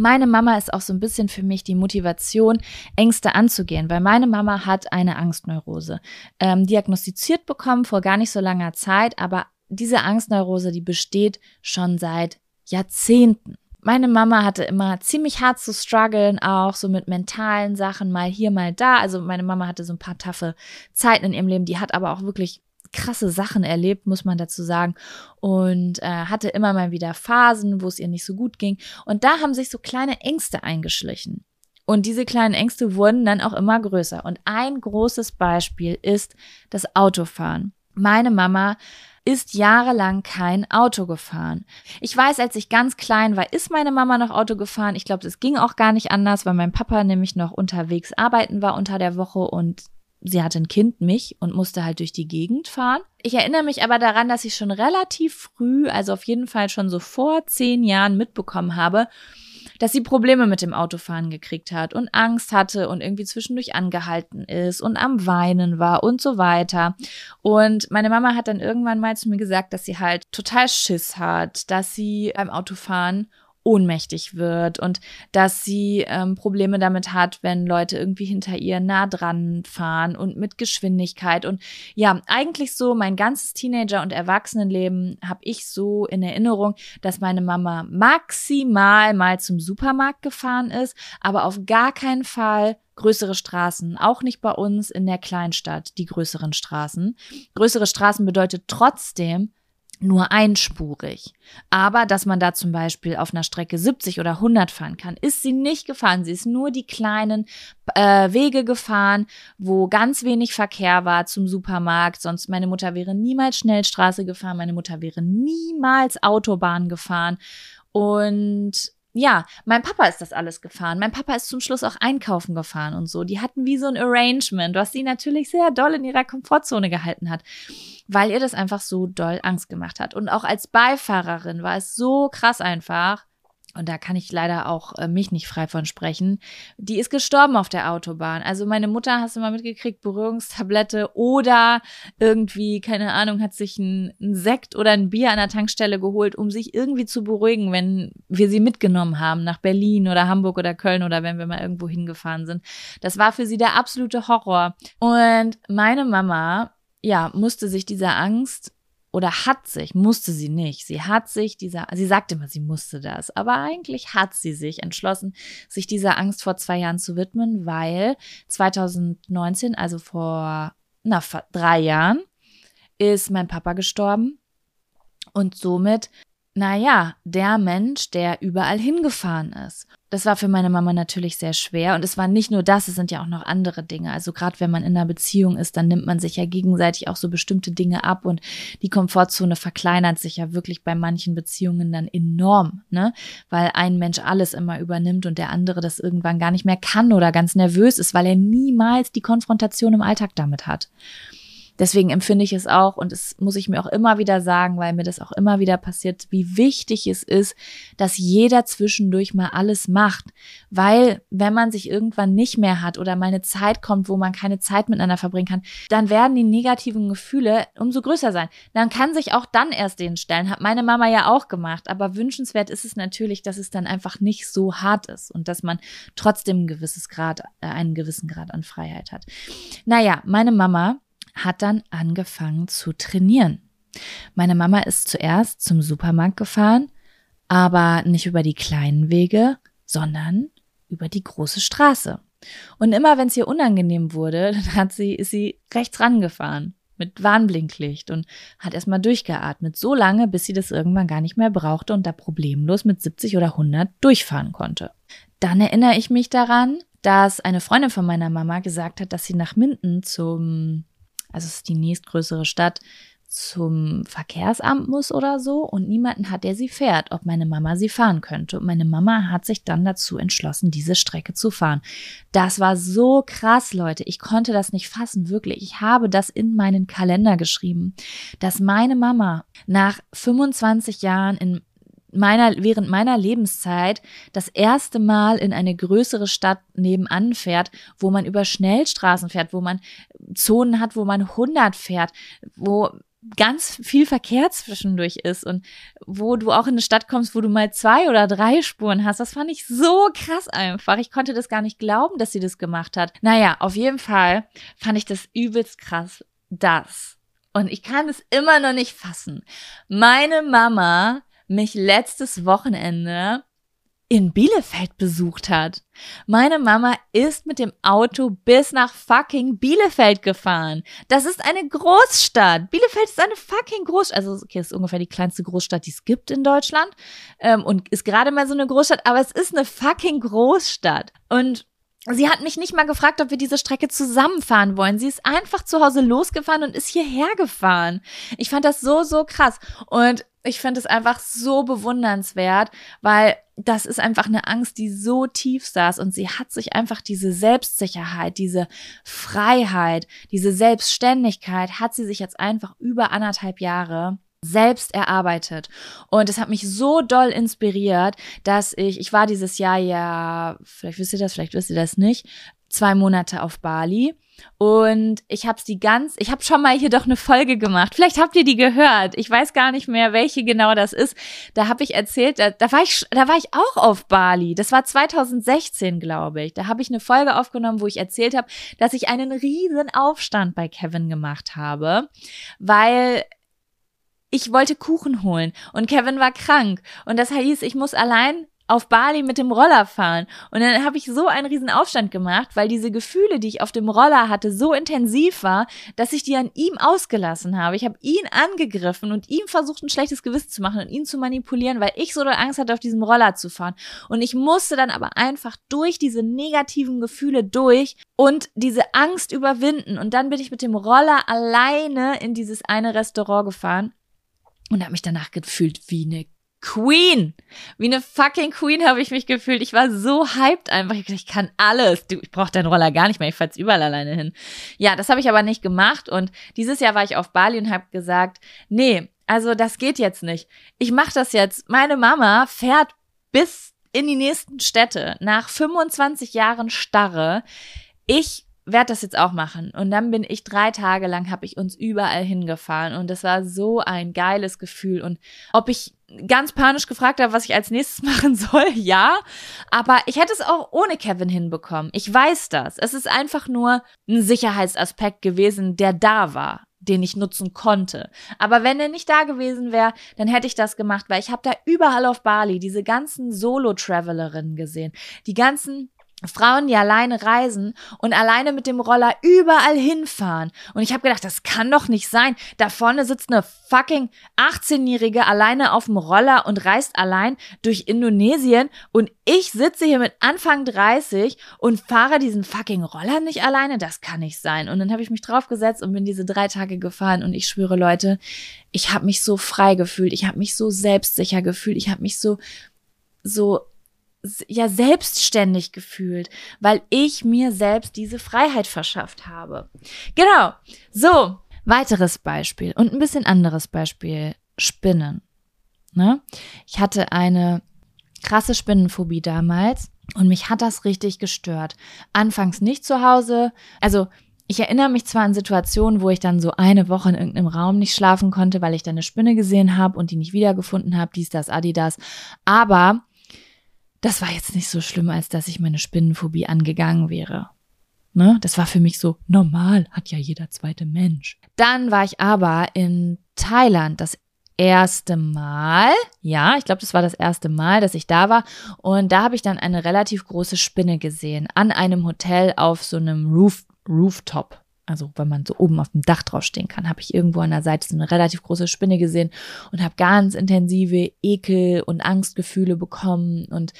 Meine Mama ist auch so ein bisschen für mich die Motivation, Ängste anzugehen, weil meine Mama hat eine Angstneurose ähm, diagnostiziert bekommen vor gar nicht so langer Zeit, aber diese Angstneurose, die besteht schon seit Jahrzehnten. Meine Mama hatte immer ziemlich hart zu strugglen, auch so mit mentalen Sachen, mal hier, mal da. Also meine Mama hatte so ein paar taffe Zeiten in ihrem Leben, die hat aber auch wirklich krasse Sachen erlebt, muss man dazu sagen. Und äh, hatte immer mal wieder Phasen, wo es ihr nicht so gut ging. Und da haben sich so kleine Ängste eingeschlichen. Und diese kleinen Ängste wurden dann auch immer größer. Und ein großes Beispiel ist das Autofahren. Meine Mama ist jahrelang kein Auto gefahren. Ich weiß, als ich ganz klein war, ist meine Mama noch Auto gefahren. Ich glaube, es ging auch gar nicht anders, weil mein Papa nämlich noch unterwegs arbeiten war unter der Woche und sie hatte ein Kind, mich, und musste halt durch die Gegend fahren. Ich erinnere mich aber daran, dass ich schon relativ früh, also auf jeden Fall schon so vor zehn Jahren mitbekommen habe, dass sie Probleme mit dem Autofahren gekriegt hat und Angst hatte und irgendwie zwischendurch angehalten ist und am Weinen war und so weiter. Und meine Mama hat dann irgendwann mal zu mir gesagt, dass sie halt total Schiss hat, dass sie beim Autofahren ohnmächtig wird und dass sie ähm, Probleme damit hat, wenn Leute irgendwie hinter ihr nah dran fahren und mit Geschwindigkeit. Und ja, eigentlich so mein ganzes Teenager- und Erwachsenenleben habe ich so in Erinnerung, dass meine Mama maximal mal zum Supermarkt gefahren ist, aber auf gar keinen Fall größere Straßen, auch nicht bei uns in der Kleinstadt, die größeren Straßen. Größere Straßen bedeutet trotzdem, nur einspurig. Aber dass man da zum Beispiel auf einer Strecke 70 oder 100 fahren kann, ist sie nicht gefahren. Sie ist nur die kleinen äh, Wege gefahren, wo ganz wenig Verkehr war zum Supermarkt. Sonst meine Mutter wäre niemals Schnellstraße gefahren, meine Mutter wäre niemals Autobahn gefahren. Und ja, mein Papa ist das alles gefahren. Mein Papa ist zum Schluss auch einkaufen gefahren und so. Die hatten wie so ein Arrangement, was sie natürlich sehr doll in ihrer Komfortzone gehalten hat, weil ihr das einfach so doll Angst gemacht hat. Und auch als Beifahrerin war es so krass einfach, und da kann ich leider auch äh, mich nicht frei von sprechen, die ist gestorben auf der Autobahn. Also meine Mutter, hast du mal mitgekriegt, Berührungstablette oder irgendwie, keine Ahnung, hat sich ein, ein, Sekt oder ein Bier an der Tankstelle geholt, um sich irgendwie zu beruhigen, wenn wir sie mitgenommen haben nach Berlin oder Hamburg oder Köln oder wenn wir mal irgendwo hingefahren sind. Das war für sie der absolute Horror. Und meine Mama, ja, musste sich dieser Angst oder hat sich, musste sie nicht. Sie hat sich dieser, sie sagte immer, sie musste das, aber eigentlich hat sie sich entschlossen, sich dieser Angst vor zwei Jahren zu widmen, weil 2019, also vor na, drei Jahren, ist mein Papa gestorben und somit naja, der Mensch, der überall hingefahren ist. Das war für meine Mama natürlich sehr schwer. Und es war nicht nur das, es sind ja auch noch andere Dinge. Also gerade wenn man in einer Beziehung ist, dann nimmt man sich ja gegenseitig auch so bestimmte Dinge ab und die Komfortzone verkleinert sich ja wirklich bei manchen Beziehungen dann enorm, ne? Weil ein Mensch alles immer übernimmt und der andere das irgendwann gar nicht mehr kann oder ganz nervös ist, weil er niemals die Konfrontation im Alltag damit hat. Deswegen empfinde ich es auch, und das muss ich mir auch immer wieder sagen, weil mir das auch immer wieder passiert, wie wichtig es ist, dass jeder zwischendurch mal alles macht. Weil, wenn man sich irgendwann nicht mehr hat oder mal eine Zeit kommt, wo man keine Zeit miteinander verbringen kann, dann werden die negativen Gefühle umso größer sein. Dann kann sich auch dann erst denen stellen. Hat meine Mama ja auch gemacht. Aber wünschenswert ist es natürlich, dass es dann einfach nicht so hart ist und dass man trotzdem ein gewisses Grad, äh, einen gewissen Grad an Freiheit hat. Naja, meine Mama, hat dann angefangen zu trainieren. Meine Mama ist zuerst zum Supermarkt gefahren, aber nicht über die kleinen Wege, sondern über die große Straße. Und immer wenn es ihr unangenehm wurde, dann hat sie, ist sie rechts rangefahren. mit Warnblinklicht und hat erstmal durchgeatmet, so lange, bis sie das irgendwann gar nicht mehr brauchte und da problemlos mit 70 oder 100 durchfahren konnte. Dann erinnere ich mich daran, dass eine Freundin von meiner Mama gesagt hat, dass sie nach Minden zum, also es ist die nächstgrößere Stadt, zum Verkehrsamt muss oder so und niemanden hat, der sie fährt, ob meine Mama sie fahren könnte. Und meine Mama hat sich dann dazu entschlossen, diese Strecke zu fahren. Das war so krass, Leute. Ich konnte das nicht fassen, wirklich. Ich habe das in meinen Kalender geschrieben, dass meine Mama nach 25 Jahren in meiner, während meiner Lebenszeit das erste Mal in eine größere Stadt nebenan fährt, wo man über Schnellstraßen fährt, wo man Zonen hat, wo man 100 fährt, wo ganz viel Verkehr zwischendurch ist und wo du auch in eine Stadt kommst, wo du mal zwei oder drei Spuren hast. Das fand ich so krass einfach. Ich konnte das gar nicht glauben, dass sie das gemacht hat. Naja, auf jeden Fall fand ich das übelst krass, das. Und ich kann es immer noch nicht fassen. Meine Mama mich letztes Wochenende in Bielefeld besucht hat. Meine Mama ist mit dem Auto bis nach fucking Bielefeld gefahren. Das ist eine Großstadt. Bielefeld ist eine fucking Großstadt. Also, okay, ist ungefähr die kleinste Großstadt, die es gibt in Deutschland. Ähm, und ist gerade mal so eine Großstadt, aber es ist eine fucking Großstadt. Und Sie hat mich nicht mal gefragt, ob wir diese Strecke zusammenfahren wollen. Sie ist einfach zu Hause losgefahren und ist hierher gefahren. Ich fand das so, so krass. Und ich finde es einfach so bewundernswert, weil das ist einfach eine Angst, die so tief saß und sie hat sich einfach diese Selbstsicherheit, diese Freiheit, diese Selbstständigkeit hat sie sich jetzt einfach über anderthalb Jahre selbst erarbeitet. Und es hat mich so doll inspiriert, dass ich, ich war dieses Jahr ja, vielleicht wisst ihr das, vielleicht wisst ihr das nicht, zwei Monate auf Bali und ich habe die ganz, ich habe schon mal hier doch eine Folge gemacht. Vielleicht habt ihr die gehört. Ich weiß gar nicht mehr, welche genau das ist. Da habe ich erzählt, da, da war ich, da war ich auch auf Bali. Das war 2016, glaube ich. Da habe ich eine Folge aufgenommen, wo ich erzählt habe, dass ich einen riesen Aufstand bei Kevin gemacht habe, weil ich wollte Kuchen holen und Kevin war krank und das hieß, ich muss allein auf Bali mit dem Roller fahren. Und dann habe ich so einen riesen Aufstand gemacht, weil diese Gefühle, die ich auf dem Roller hatte, so intensiv war, dass ich die an ihm ausgelassen habe. Ich habe ihn angegriffen und ihm versucht, ein schlechtes Gewissen zu machen und ihn zu manipulieren, weil ich so doll Angst hatte, auf diesem Roller zu fahren. Und ich musste dann aber einfach durch diese negativen Gefühle durch und diese Angst überwinden. Und dann bin ich mit dem Roller alleine in dieses eine Restaurant gefahren und habe mich danach gefühlt wie eine Queen. Wie eine fucking Queen habe ich mich gefühlt. Ich war so hyped einfach. Ich, ich kann alles. Du, ich brauche deinen Roller gar nicht mehr. Ich fahr's überall alleine hin. Ja, das habe ich aber nicht gemacht. Und dieses Jahr war ich auf Bali und habe gesagt, nee, also das geht jetzt nicht. Ich mache das jetzt. Meine Mama fährt bis in die nächsten Städte nach 25 Jahren Starre. Ich werde das jetzt auch machen. Und dann bin ich drei Tage lang, habe ich uns überall hingefahren. Und das war so ein geiles Gefühl. Und ob ich ganz panisch gefragt habe, was ich als nächstes machen soll, ja. Aber ich hätte es auch ohne Kevin hinbekommen. Ich weiß das. Es ist einfach nur ein Sicherheitsaspekt gewesen, der da war den ich nutzen konnte. Aber wenn er nicht da gewesen wäre, dann hätte ich das gemacht, weil ich habe da überall auf Bali diese ganzen Solo-Travelerinnen gesehen, die ganzen Frauen, die alleine reisen und alleine mit dem Roller überall hinfahren. Und ich habe gedacht, das kann doch nicht sein. Da vorne sitzt eine fucking 18-Jährige alleine auf dem Roller und reist allein durch Indonesien und ich sitze hier mit Anfang 30 und fahre diesen fucking Roller nicht alleine. Das kann nicht sein. Und dann habe ich mich draufgesetzt und bin diese drei Tage gefahren und ich schwöre, Leute, ich habe mich so frei gefühlt. Ich habe mich so selbstsicher gefühlt. Ich habe mich so so ja selbstständig gefühlt, weil ich mir selbst diese Freiheit verschafft habe. Genau. So, weiteres Beispiel und ein bisschen anderes Beispiel. Spinnen. Ne? Ich hatte eine krasse Spinnenphobie damals und mich hat das richtig gestört. Anfangs nicht zu Hause. Also ich erinnere mich zwar an Situationen, wo ich dann so eine Woche in irgendeinem Raum nicht schlafen konnte, weil ich dann eine Spinne gesehen habe und die nicht wiedergefunden habe, dies, das, Adidas. Aber das war jetzt nicht so schlimm, als dass ich meine Spinnenphobie angegangen wäre. Ne? Das war für mich so normal, hat ja jeder zweite Mensch. Dann war ich aber in Thailand das erste Mal. Ja, ich glaube, das war das erste Mal, dass ich da war. Und da habe ich dann eine relativ große Spinne gesehen an einem Hotel auf so einem Roof, Rooftop. Also wenn man so oben auf dem Dach draufstehen kann, habe ich irgendwo an der Seite so eine relativ große Spinne gesehen und habe ganz intensive Ekel und Angstgefühle bekommen. Und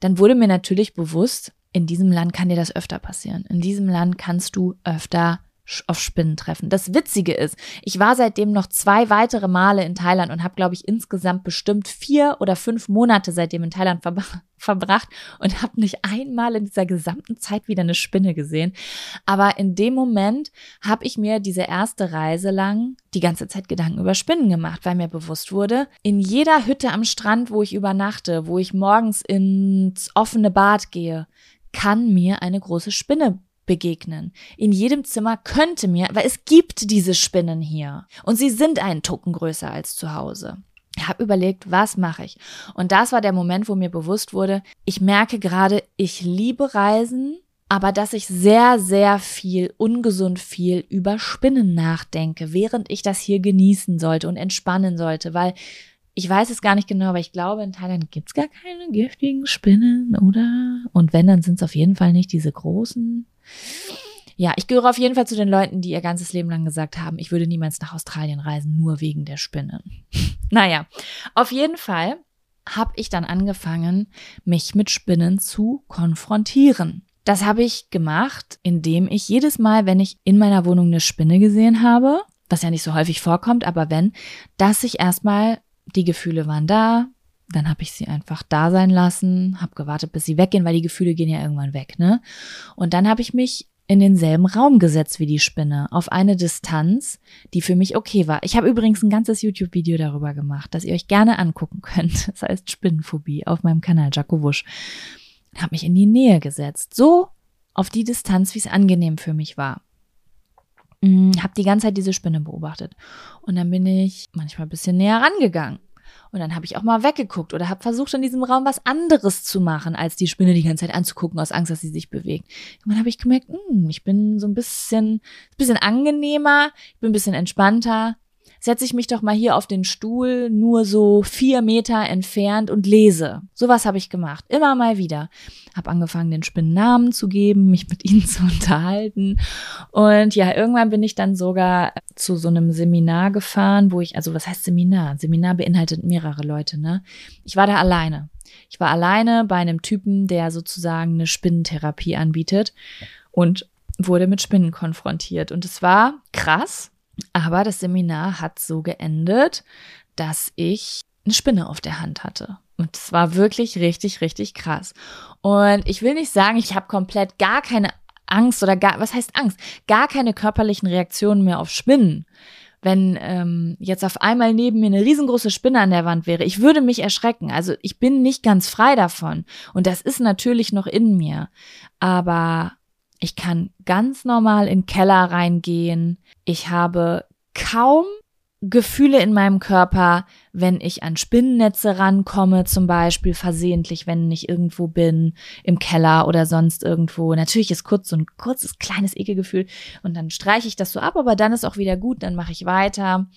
dann wurde mir natürlich bewusst, in diesem Land kann dir das öfter passieren. In diesem Land kannst du öfter auf Spinnen treffen. Das Witzige ist, ich war seitdem noch zwei weitere Male in Thailand und habe, glaube ich, insgesamt bestimmt vier oder fünf Monate seitdem in Thailand ver verbracht und habe nicht einmal in dieser gesamten Zeit wieder eine Spinne gesehen. Aber in dem Moment habe ich mir diese erste Reise lang die ganze Zeit Gedanken über Spinnen gemacht, weil mir bewusst wurde, in jeder Hütte am Strand, wo ich übernachte, wo ich morgens ins offene Bad gehe, kann mir eine große Spinne begegnen. In jedem Zimmer könnte mir, weil es gibt diese Spinnen hier und sie sind einen Tucken größer als zu Hause. Ich habe überlegt, was mache ich? Und das war der Moment, wo mir bewusst wurde, ich merke gerade, ich liebe Reisen, aber dass ich sehr, sehr viel, ungesund viel über Spinnen nachdenke, während ich das hier genießen sollte und entspannen sollte, weil ich weiß es gar nicht genau, aber ich glaube, in Thailand gibt's gar keine giftigen Spinnen, oder? Und wenn, dann sind es auf jeden Fall nicht diese großen. Ja, ich gehöre auf jeden Fall zu den Leuten, die ihr ganzes Leben lang gesagt haben, ich würde niemals nach Australien reisen, nur wegen der Spinnen. naja, auf jeden Fall habe ich dann angefangen, mich mit Spinnen zu konfrontieren. Das habe ich gemacht, indem ich jedes Mal, wenn ich in meiner Wohnung eine Spinne gesehen habe, was ja nicht so häufig vorkommt, aber wenn, dass ich erstmal die Gefühle waren da, dann habe ich sie einfach da sein lassen, habe gewartet, bis sie weggehen, weil die Gefühle gehen ja irgendwann weg, ne? Und dann habe ich mich in denselben Raum gesetzt wie die Spinne, auf eine Distanz, die für mich okay war. Ich habe übrigens ein ganzes YouTube-Video darüber gemacht, das ihr euch gerne angucken könnt. Das heißt Spinnenphobie auf meinem Kanal Jaco Wusch. Habe mich in die Nähe gesetzt, so auf die Distanz, wie es angenehm für mich war. Hm, habe die ganze Zeit diese Spinne beobachtet. Und dann bin ich manchmal ein bisschen näher rangegangen. Und dann habe ich auch mal weggeguckt oder habe versucht, in diesem Raum was anderes zu machen, als die Spinne die ganze Zeit anzugucken, aus Angst, dass sie sich bewegt. Und dann habe ich gemerkt, hm, ich bin so ein bisschen, bisschen angenehmer, ich bin ein bisschen entspannter, setze ich mich doch mal hier auf den Stuhl, nur so vier Meter entfernt und lese. Sowas habe ich gemacht, immer mal wieder. Habe angefangen, den Spinnen Namen zu geben, mich mit ihnen zu unterhalten. Und ja, irgendwann bin ich dann sogar zu so einem Seminar gefahren, wo ich, also was heißt Seminar? Seminar beinhaltet mehrere Leute, ne? Ich war da alleine. Ich war alleine bei einem Typen, der sozusagen eine Spinnentherapie anbietet und wurde mit Spinnen konfrontiert. Und es war krass, aber das Seminar hat so geendet, dass ich eine Spinne auf der Hand hatte. Und es war wirklich richtig, richtig krass. Und ich will nicht sagen, ich habe komplett gar keine Angst oder gar, was heißt Angst? Gar keine körperlichen Reaktionen mehr auf Spinnen. Wenn ähm, jetzt auf einmal neben mir eine riesengroße Spinne an der Wand wäre, ich würde mich erschrecken. Also ich bin nicht ganz frei davon. Und das ist natürlich noch in mir. Aber ich kann ganz normal in den Keller reingehen. Ich habe kaum Gefühle in meinem Körper, wenn ich an Spinnennetze rankomme, zum Beispiel versehentlich, wenn ich irgendwo bin, im Keller oder sonst irgendwo. Natürlich ist kurz so ein kurzes, kleines Ekelgefühl und dann streiche ich das so ab, aber dann ist auch wieder gut, dann mache ich weiter.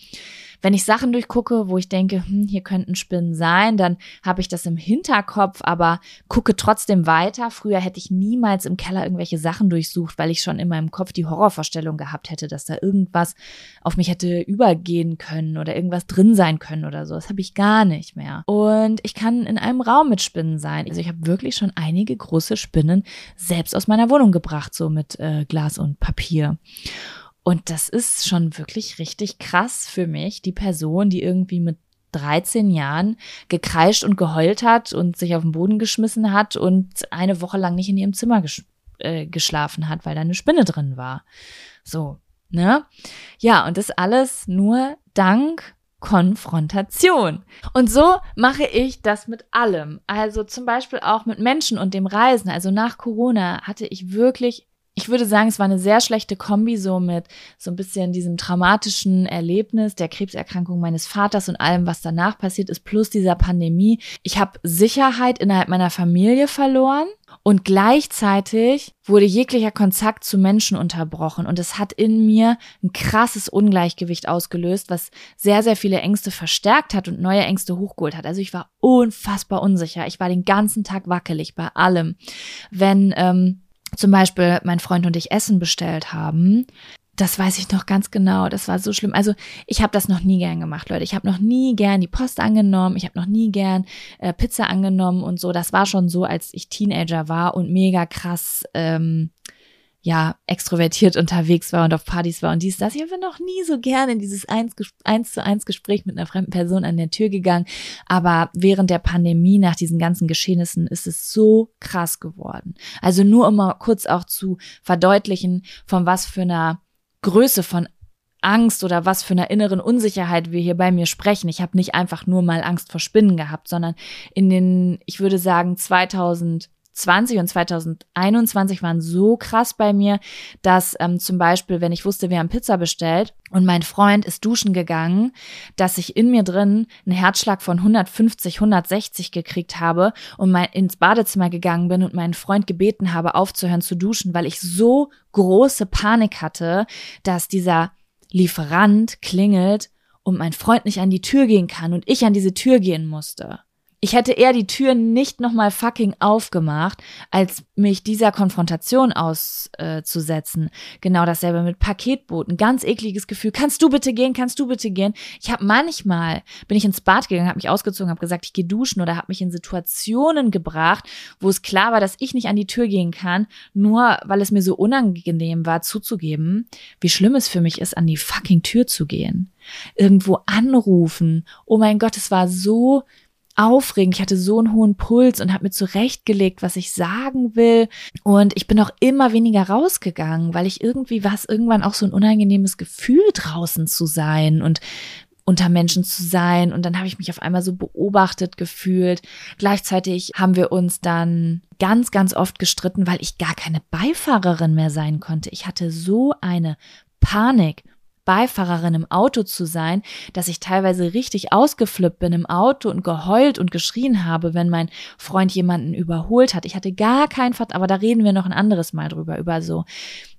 Wenn ich Sachen durchgucke, wo ich denke, hm, hier könnten Spinnen sein, dann habe ich das im Hinterkopf, aber gucke trotzdem weiter. Früher hätte ich niemals im Keller irgendwelche Sachen durchsucht, weil ich schon in meinem Kopf die Horrorvorstellung gehabt hätte, dass da irgendwas auf mich hätte übergehen können oder irgendwas drin sein können oder so. Das habe ich gar nicht mehr. Und ich kann in einem Raum mit Spinnen sein. Also ich habe wirklich schon einige große Spinnen selbst aus meiner Wohnung gebracht, so mit äh, Glas und Papier. Und das ist schon wirklich richtig krass für mich, die Person, die irgendwie mit 13 Jahren gekreischt und geheult hat und sich auf den Boden geschmissen hat und eine Woche lang nicht in ihrem Zimmer ges äh, geschlafen hat, weil da eine Spinne drin war. So, ne? Ja, und das alles nur dank Konfrontation. Und so mache ich das mit allem. Also zum Beispiel auch mit Menschen und dem Reisen. Also nach Corona hatte ich wirklich ich würde sagen, es war eine sehr schlechte Kombi so mit so ein bisschen diesem traumatischen Erlebnis der Krebserkrankung meines Vaters und allem, was danach passiert ist, plus dieser Pandemie. Ich habe Sicherheit innerhalb meiner Familie verloren und gleichzeitig wurde jeglicher Kontakt zu Menschen unterbrochen und es hat in mir ein krasses Ungleichgewicht ausgelöst, was sehr, sehr viele Ängste verstärkt hat und neue Ängste hochgeholt hat. Also ich war unfassbar unsicher. Ich war den ganzen Tag wackelig bei allem. Wenn ähm, zum Beispiel mein Freund und ich Essen bestellt haben, das weiß ich noch ganz genau. Das war so schlimm. Also ich habe das noch nie gern gemacht, Leute. Ich habe noch nie gern die Post angenommen. Ich habe noch nie gern äh, Pizza angenommen und so. Das war schon so, als ich Teenager war und mega krass ähm, ja, extrovertiert unterwegs war und auf Partys war und dies, das. Ich habe noch nie so gerne in dieses eins, eins zu eins Gespräch mit einer fremden Person an der Tür gegangen. Aber während der Pandemie, nach diesen ganzen Geschehnissen, ist es so krass geworden. Also nur um mal kurz auch zu verdeutlichen, von was für einer Größe von Angst oder was für einer inneren Unsicherheit wir hier bei mir sprechen. Ich habe nicht einfach nur mal Angst vor Spinnen gehabt, sondern in den, ich würde sagen, 2000 2020 und 2021 waren so krass bei mir, dass ähm, zum Beispiel, wenn ich wusste, wir haben Pizza bestellt und mein Freund ist duschen gegangen, dass ich in mir drin einen Herzschlag von 150, 160 gekriegt habe und mein, ins Badezimmer gegangen bin und meinen Freund gebeten habe, aufzuhören zu duschen, weil ich so große Panik hatte, dass dieser Lieferant klingelt und mein Freund nicht an die Tür gehen kann und ich an diese Tür gehen musste. Ich hätte eher die Tür nicht nochmal fucking aufgemacht, als mich dieser Konfrontation auszusetzen. Genau dasselbe mit Paketboten. Ganz ekliges Gefühl. Kannst du bitte gehen? Kannst du bitte gehen? Ich habe manchmal, bin ich ins Bad gegangen, habe mich ausgezogen, habe gesagt, ich gehe duschen oder habe mich in Situationen gebracht, wo es klar war, dass ich nicht an die Tür gehen kann, nur weil es mir so unangenehm war zuzugeben, wie schlimm es für mich ist, an die fucking Tür zu gehen. Irgendwo anrufen. Oh mein Gott, es war so aufregend. Ich hatte so einen hohen Puls und habe mir zurechtgelegt, was ich sagen will. Und ich bin auch immer weniger rausgegangen, weil ich irgendwie war es irgendwann auch so ein unangenehmes Gefühl, draußen zu sein und unter Menschen zu sein. Und dann habe ich mich auf einmal so beobachtet gefühlt. Gleichzeitig haben wir uns dann ganz, ganz oft gestritten, weil ich gar keine Beifahrerin mehr sein konnte. Ich hatte so eine Panik Beifahrerin im Auto zu sein, dass ich teilweise richtig ausgeflippt bin im Auto und geheult und geschrien habe, wenn mein Freund jemanden überholt hat. Ich hatte gar kein Vert, aber da reden wir noch ein anderes Mal drüber, über so.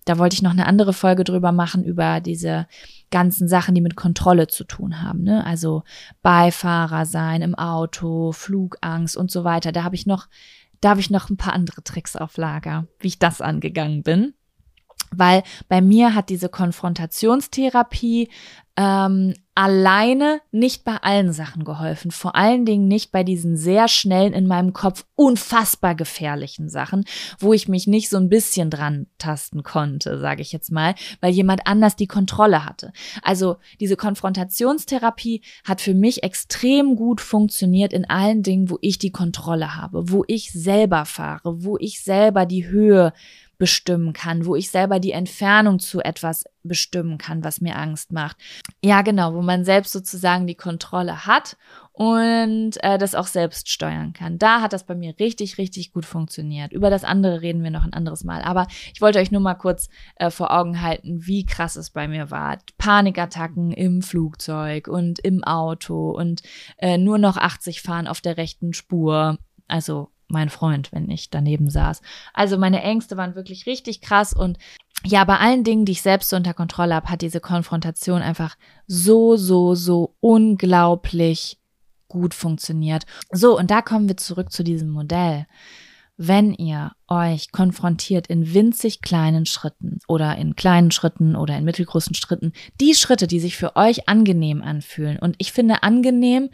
Da wollte ich noch eine andere Folge drüber machen, über diese ganzen Sachen, die mit Kontrolle zu tun haben. Ne? Also Beifahrer sein im Auto, Flugangst und so weiter. Da habe ich noch, da habe ich noch ein paar andere Tricks auf Lager, wie ich das angegangen bin weil bei mir hat diese Konfrontationstherapie ähm, alleine nicht bei allen Sachen geholfen. Vor allen Dingen nicht bei diesen sehr schnellen in meinem Kopf unfassbar gefährlichen Sachen, wo ich mich nicht so ein bisschen dran tasten konnte, sage ich jetzt mal, weil jemand anders die Kontrolle hatte. Also diese Konfrontationstherapie hat für mich extrem gut funktioniert in allen Dingen, wo ich die Kontrolle habe, wo ich selber fahre, wo ich selber die Höhe bestimmen kann, wo ich selber die Entfernung zu etwas bestimmen kann, was mir Angst macht. Ja, genau, wo man selbst sozusagen die Kontrolle hat und äh, das auch selbst steuern kann. Da hat das bei mir richtig, richtig gut funktioniert. Über das andere reden wir noch ein anderes Mal. Aber ich wollte euch nur mal kurz äh, vor Augen halten, wie krass es bei mir war. Panikattacken im Flugzeug und im Auto und äh, nur noch 80 fahren auf der rechten Spur. Also mein Freund, wenn ich daneben saß. Also meine Ängste waren wirklich richtig krass und ja, bei allen Dingen, die ich selbst so unter Kontrolle habe, hat diese Konfrontation einfach so, so, so unglaublich gut funktioniert. So, und da kommen wir zurück zu diesem Modell. Wenn ihr euch konfrontiert in winzig kleinen Schritten oder in kleinen Schritten oder in mittelgroßen Schritten, die Schritte, die sich für euch angenehm anfühlen. Und ich finde, angenehm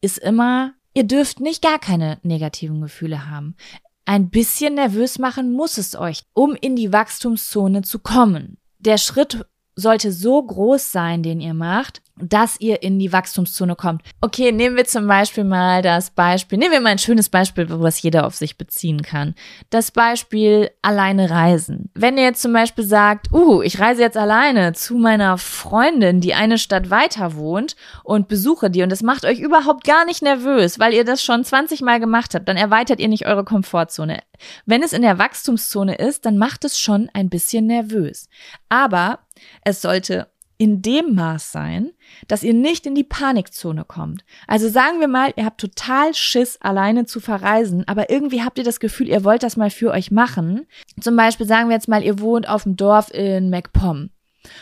ist immer Ihr dürft nicht gar keine negativen Gefühle haben. Ein bisschen nervös machen muss es euch, um in die Wachstumszone zu kommen. Der Schritt sollte so groß sein, den ihr macht, dass ihr in die Wachstumszone kommt. Okay, nehmen wir zum Beispiel mal das Beispiel, nehmen wir mal ein schönes Beispiel, was jeder auf sich beziehen kann. Das Beispiel alleine reisen. Wenn ihr jetzt zum Beispiel sagt, uh, ich reise jetzt alleine zu meiner Freundin, die eine Stadt weiter wohnt und besuche die und das macht euch überhaupt gar nicht nervös, weil ihr das schon 20 Mal gemacht habt, dann erweitert ihr nicht eure Komfortzone. Wenn es in der Wachstumszone ist, dann macht es schon ein bisschen nervös. Aber es sollte in dem Maß sein, dass ihr nicht in die Panikzone kommt. Also sagen wir mal, ihr habt total Schiss, alleine zu verreisen, aber irgendwie habt ihr das Gefühl, ihr wollt das mal für euch machen. Zum Beispiel sagen wir jetzt mal, ihr wohnt auf dem Dorf in MacPom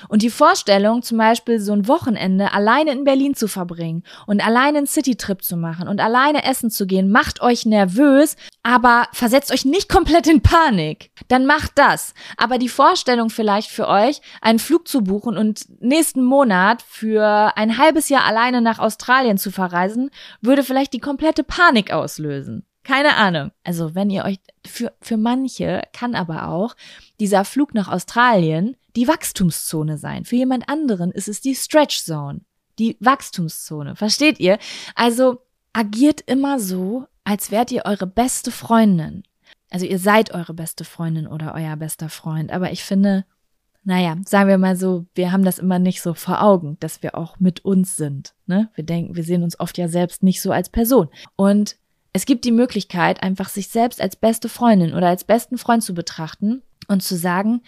Und die Vorstellung, zum Beispiel so ein Wochenende alleine in Berlin zu verbringen und alleine einen Citytrip zu machen und alleine essen zu gehen, macht euch nervös, aber versetzt euch nicht komplett in Panik. Dann macht das. Aber die Vorstellung vielleicht für euch, einen Flug zu buchen und nächsten Monat für ein halbes Jahr alleine nach Australien zu verreisen, würde vielleicht die komplette Panik auslösen. Keine Ahnung. Also wenn ihr euch, für, für manche kann aber auch dieser Flug nach Australien die Wachstumszone sein. Für jemand anderen ist es die Stretch Zone, die Wachstumszone. Versteht ihr? Also agiert immer so, als wärt ihr eure beste Freundin. Also ihr seid eure beste Freundin oder euer bester Freund. Aber ich finde, naja, sagen wir mal so, wir haben das immer nicht so vor Augen, dass wir auch mit uns sind. Ne? Wir denken, wir sehen uns oft ja selbst nicht so als Person. Und es gibt die Möglichkeit, einfach sich selbst als beste Freundin oder als besten Freund zu betrachten und zu sagen,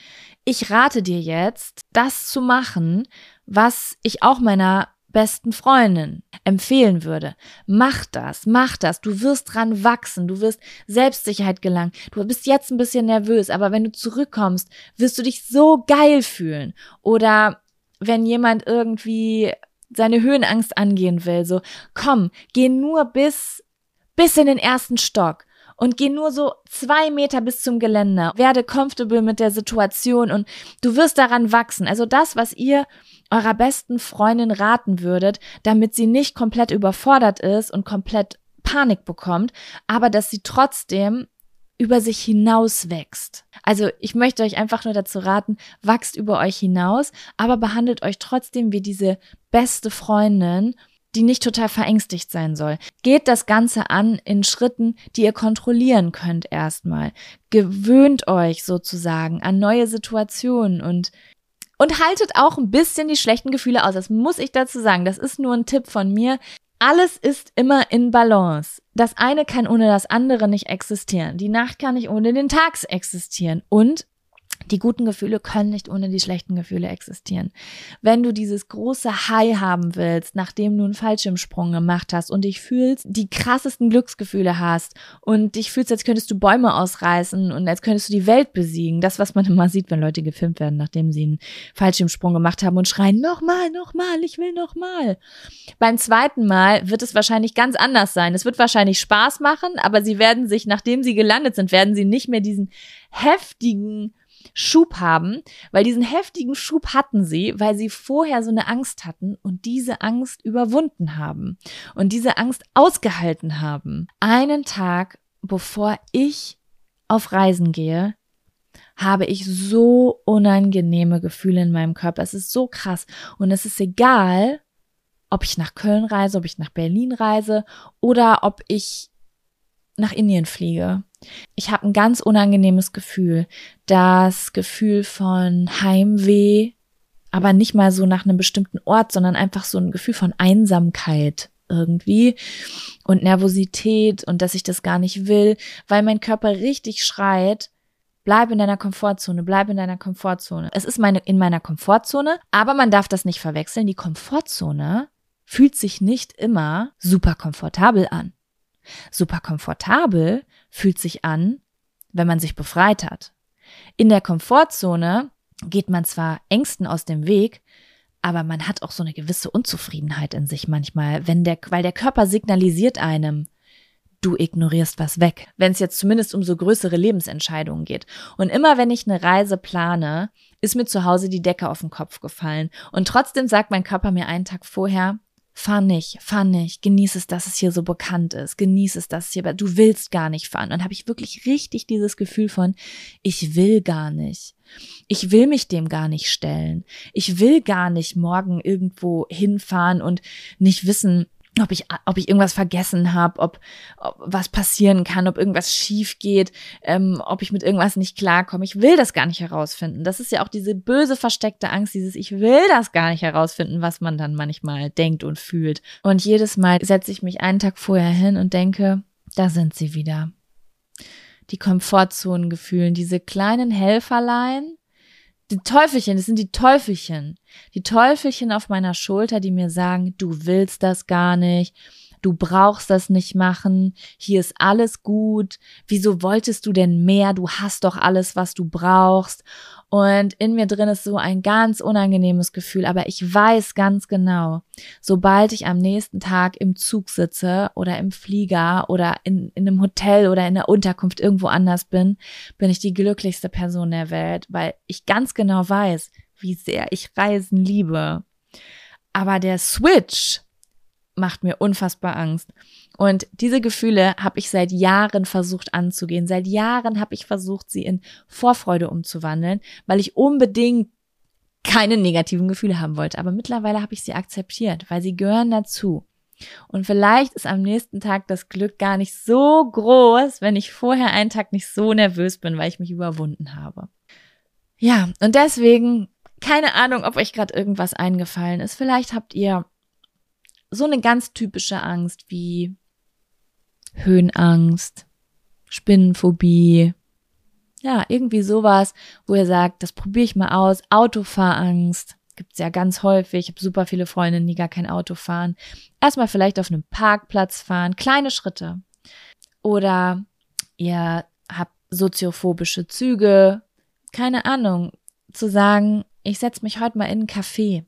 ich rate dir jetzt, das zu machen, was ich auch meiner besten Freundin empfehlen würde. Mach das, mach das. Du wirst dran wachsen. Du wirst Selbstsicherheit gelangen. Du bist jetzt ein bisschen nervös, aber wenn du zurückkommst, wirst du dich so geil fühlen. Oder wenn jemand irgendwie seine Höhenangst angehen will, so, komm, geh nur bis bis in den ersten Stock und geh nur so zwei Meter bis zum Geländer. Werde comfortable mit der Situation und du wirst daran wachsen. Also das, was ihr eurer besten Freundin raten würdet, damit sie nicht komplett überfordert ist und komplett Panik bekommt, aber dass sie trotzdem über sich hinaus wächst. Also ich möchte euch einfach nur dazu raten, wachst über euch hinaus, aber behandelt euch trotzdem wie diese beste Freundin die nicht total verängstigt sein soll. Geht das Ganze an in Schritten, die ihr kontrollieren könnt erstmal. Gewöhnt euch sozusagen an neue Situationen und und haltet auch ein bisschen die schlechten Gefühle aus. Das muss ich dazu sagen. Das ist nur ein Tipp von mir. Alles ist immer in Balance. Das eine kann ohne das andere nicht existieren. Die Nacht kann nicht ohne den Tag existieren. Und die guten Gefühle können nicht ohne die schlechten Gefühle existieren. Wenn du dieses große High haben willst, nachdem du einen Fallschirmsprung gemacht hast und dich fühlst, die krassesten Glücksgefühle hast und dich fühlst, als könntest du Bäume ausreißen und als könntest du die Welt besiegen, das, was man immer sieht, wenn Leute gefilmt werden, nachdem sie einen Fallschirmsprung gemacht haben und schreien, nochmal, nochmal, ich will nochmal. Beim zweiten Mal wird es wahrscheinlich ganz anders sein. Es wird wahrscheinlich Spaß machen, aber sie werden sich, nachdem sie gelandet sind, werden sie nicht mehr diesen heftigen Schub haben, weil diesen heftigen Schub hatten sie, weil sie vorher so eine Angst hatten und diese Angst überwunden haben und diese Angst ausgehalten haben. Einen Tag bevor ich auf Reisen gehe, habe ich so unangenehme Gefühle in meinem Körper. Es ist so krass und es ist egal, ob ich nach Köln reise, ob ich nach Berlin reise oder ob ich nach Indien fliege. Ich habe ein ganz unangenehmes Gefühl. Das Gefühl von Heimweh, aber nicht mal so nach einem bestimmten Ort, sondern einfach so ein Gefühl von Einsamkeit irgendwie und Nervosität und dass ich das gar nicht will, weil mein Körper richtig schreit, bleib in deiner Komfortzone, bleib in deiner Komfortzone. Es ist meine, in meiner Komfortzone, aber man darf das nicht verwechseln. Die Komfortzone fühlt sich nicht immer super komfortabel an. Super komfortabel fühlt sich an, wenn man sich befreit hat. In der Komfortzone geht man zwar Ängsten aus dem Weg, aber man hat auch so eine gewisse Unzufriedenheit in sich manchmal, wenn der, weil der Körper signalisiert einem, du ignorierst was weg, wenn es jetzt zumindest um so größere Lebensentscheidungen geht. Und immer wenn ich eine Reise plane, ist mir zu Hause die Decke auf den Kopf gefallen. Und trotzdem sagt mein Körper mir einen Tag vorher, fahr nicht, fahr nicht, genieß es, dass es hier so bekannt ist, genieß es, dass es hier, du willst gar nicht fahren. Und habe ich wirklich richtig dieses Gefühl von, ich will gar nicht. Ich will mich dem gar nicht stellen. Ich will gar nicht morgen irgendwo hinfahren und nicht wissen, ob ich, ob ich irgendwas vergessen habe, ob, ob was passieren kann, ob irgendwas schief geht, ähm, ob ich mit irgendwas nicht klarkomme. Ich will das gar nicht herausfinden. Das ist ja auch diese böse versteckte Angst, dieses Ich will das gar nicht herausfinden, was man dann manchmal denkt und fühlt. Und jedes Mal setze ich mich einen Tag vorher hin und denke, da sind sie wieder. Die Komfortzonengefühlen, diese kleinen Helferlein, die Teufelchen, das sind die Teufelchen. Die Teufelchen auf meiner Schulter, die mir sagen, du willst das gar nicht, du brauchst das nicht machen, hier ist alles gut, wieso wolltest du denn mehr, du hast doch alles, was du brauchst. Und in mir drin ist so ein ganz unangenehmes Gefühl, aber ich weiß ganz genau, sobald ich am nächsten Tag im Zug sitze oder im Flieger oder in, in einem Hotel oder in der Unterkunft irgendwo anders bin, bin ich die glücklichste Person der Welt, weil ich ganz genau weiß, wie sehr ich Reisen liebe. Aber der Switch macht mir unfassbar Angst. Und diese Gefühle habe ich seit Jahren versucht anzugehen. Seit Jahren habe ich versucht, sie in Vorfreude umzuwandeln, weil ich unbedingt keine negativen Gefühle haben wollte. Aber mittlerweile habe ich sie akzeptiert, weil sie gehören dazu. Und vielleicht ist am nächsten Tag das Glück gar nicht so groß, wenn ich vorher einen Tag nicht so nervös bin, weil ich mich überwunden habe. Ja, und deswegen, keine Ahnung, ob euch gerade irgendwas eingefallen ist. Vielleicht habt ihr so eine ganz typische Angst wie Höhenangst, Spinnenphobie, ja, irgendwie sowas, wo ihr sagt, das probiere ich mal aus. Autofahrangst gibt's ja ganz häufig. Ich habe super viele Freundinnen, die gar kein Auto fahren. Erstmal vielleicht auf einem Parkplatz fahren, kleine Schritte. Oder ihr habt soziophobische Züge, keine Ahnung, zu sagen, ich setze mich heute mal in ein Café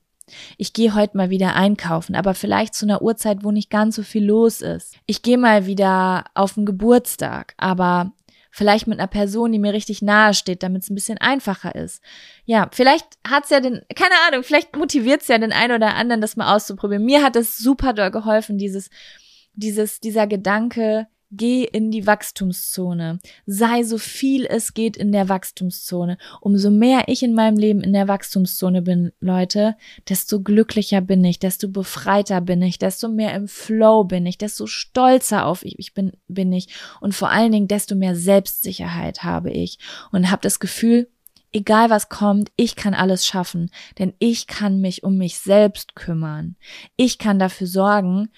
ich gehe heute mal wieder einkaufen, aber vielleicht zu einer Uhrzeit, wo nicht ganz so viel los ist. Ich gehe mal wieder auf den Geburtstag, aber vielleicht mit einer Person, die mir richtig nahe steht, damit es ein bisschen einfacher ist. Ja, vielleicht hat's ja den, keine Ahnung, vielleicht motiviert's ja den einen oder anderen, das mal auszuprobieren. Mir hat es super doll geholfen, dieses, dieses, dieser Gedanke, Geh in die Wachstumszone. Sei so viel es geht in der Wachstumszone. Umso mehr ich in meinem Leben in der Wachstumszone bin, Leute, desto glücklicher bin ich, desto befreiter bin ich, desto mehr im Flow bin ich, desto stolzer auf ich bin, bin ich und vor allen Dingen desto mehr Selbstsicherheit habe ich und habe das Gefühl, egal was kommt, ich kann alles schaffen, denn ich kann mich um mich selbst kümmern. Ich kann dafür sorgen,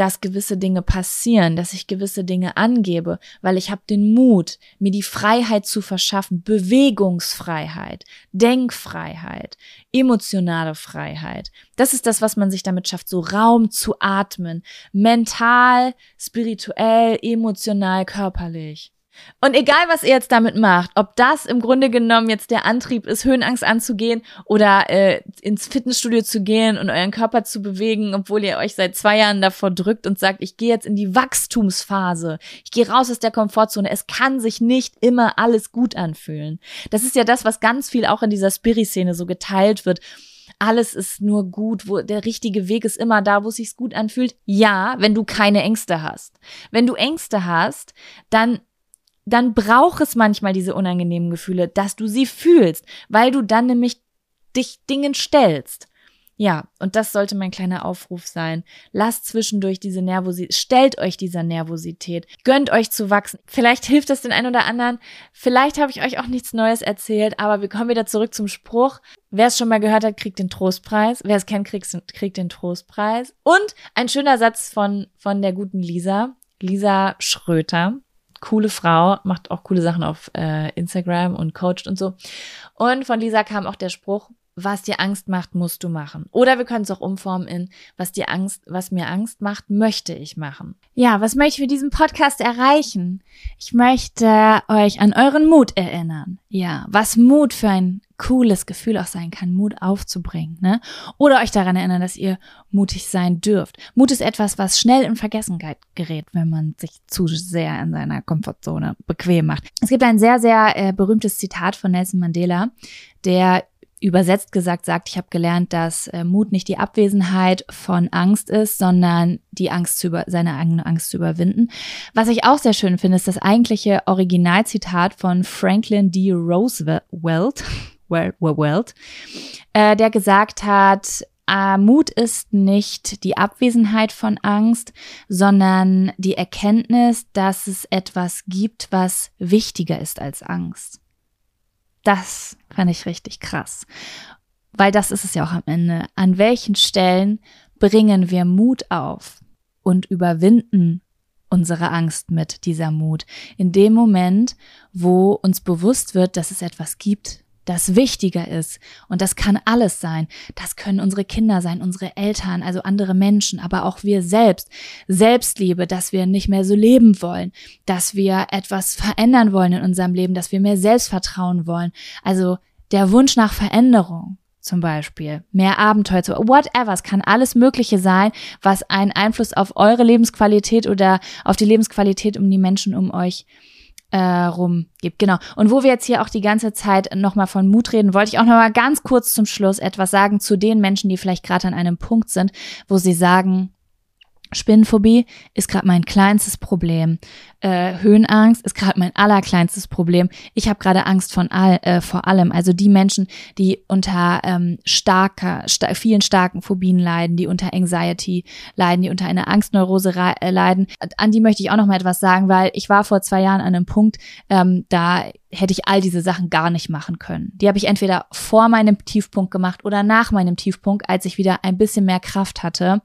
dass gewisse Dinge passieren, dass ich gewisse Dinge angebe, weil ich habe den Mut, mir die Freiheit zu verschaffen, Bewegungsfreiheit, Denkfreiheit, emotionale Freiheit. Das ist das, was man sich damit schafft, so Raum zu atmen, mental, spirituell, emotional, körperlich. Und egal, was ihr jetzt damit macht, ob das im Grunde genommen jetzt der Antrieb ist, Höhenangst anzugehen oder äh, ins Fitnessstudio zu gehen und euren Körper zu bewegen, obwohl ihr euch seit zwei Jahren davor drückt und sagt, ich gehe jetzt in die Wachstumsphase, ich gehe raus aus der Komfortzone. Es kann sich nicht immer alles gut anfühlen. Das ist ja das, was ganz viel auch in dieser Spiri-Szene so geteilt wird alles ist nur gut, wo der richtige Weg ist immer da, wo es sich gut anfühlt. Ja, wenn du keine Ängste hast. Wenn du Ängste hast, dann dann braucht es manchmal diese unangenehmen Gefühle, dass du sie fühlst, weil du dann nämlich dich Dingen stellst. Ja, und das sollte mein kleiner Aufruf sein. Lasst zwischendurch diese Nervosität, stellt euch dieser Nervosität, gönnt euch zu wachsen. Vielleicht hilft das den einen oder anderen. Vielleicht habe ich euch auch nichts Neues erzählt, aber wir kommen wieder zurück zum Spruch. Wer es schon mal gehört hat, kriegt den Trostpreis. Wer es kennt, kriegt, kriegt den Trostpreis. Und ein schöner Satz von, von der guten Lisa, Lisa Schröter coole Frau, macht auch coole Sachen auf äh, Instagram und coacht und so. Und von Lisa kam auch der Spruch, was dir Angst macht, musst du machen. Oder wir können es auch umformen in, was dir Angst, was mir Angst macht, möchte ich machen. Ja, was möchte ich mit diesem Podcast erreichen? Ich möchte euch an euren Mut erinnern. Ja, was Mut für ein cooles Gefühl auch sein kann, Mut aufzubringen, ne? Oder euch daran erinnern, dass ihr mutig sein dürft. Mut ist etwas, was schnell in Vergessenheit gerät, wenn man sich zu sehr in seiner Komfortzone bequem macht. Es gibt ein sehr, sehr äh, berühmtes Zitat von Nelson Mandela, der übersetzt gesagt sagt, ich habe gelernt, dass äh, Mut nicht die Abwesenheit von Angst ist, sondern die Angst zu über, seine eigene Angst zu überwinden. Was ich auch sehr schön finde, ist das eigentliche Originalzitat von Franklin D. Roosevelt, Welt, äh, der gesagt hat, äh, Mut ist nicht die Abwesenheit von Angst, sondern die Erkenntnis, dass es etwas gibt, was wichtiger ist als Angst. Das fand ich richtig krass. Weil das ist es ja auch am Ende. An welchen Stellen bringen wir Mut auf und überwinden unsere Angst mit dieser Mut? In dem Moment, wo uns bewusst wird, dass es etwas gibt, das wichtiger ist. Und das kann alles sein. Das können unsere Kinder sein, unsere Eltern, also andere Menschen, aber auch wir selbst. Selbstliebe, dass wir nicht mehr so leben wollen, dass wir etwas verändern wollen in unserem Leben, dass wir mehr Selbstvertrauen wollen. Also der Wunsch nach Veränderung zum Beispiel, mehr Abenteuer, whatever, es kann alles Mögliche sein, was einen Einfluss auf eure Lebensqualität oder auf die Lebensqualität um die Menschen um euch äh, rum gibt. Genau. Und wo wir jetzt hier auch die ganze Zeit nochmal von Mut reden, wollte ich auch nochmal ganz kurz zum Schluss etwas sagen zu den Menschen, die vielleicht gerade an einem Punkt sind, wo sie sagen, Spinnenphobie ist gerade mein kleinstes Problem. Äh, Höhenangst ist gerade mein allerkleinstes Problem. Ich habe gerade Angst von all, äh, vor allem. Also die Menschen, die unter ähm, starker, sta vielen starken Phobien leiden, die unter Anxiety leiden, die unter einer Angstneurose äh, leiden, an die möchte ich auch noch mal etwas sagen, weil ich war vor zwei Jahren an einem Punkt, ähm, da hätte ich all diese Sachen gar nicht machen können. Die habe ich entweder vor meinem Tiefpunkt gemacht oder nach meinem Tiefpunkt, als ich wieder ein bisschen mehr Kraft hatte.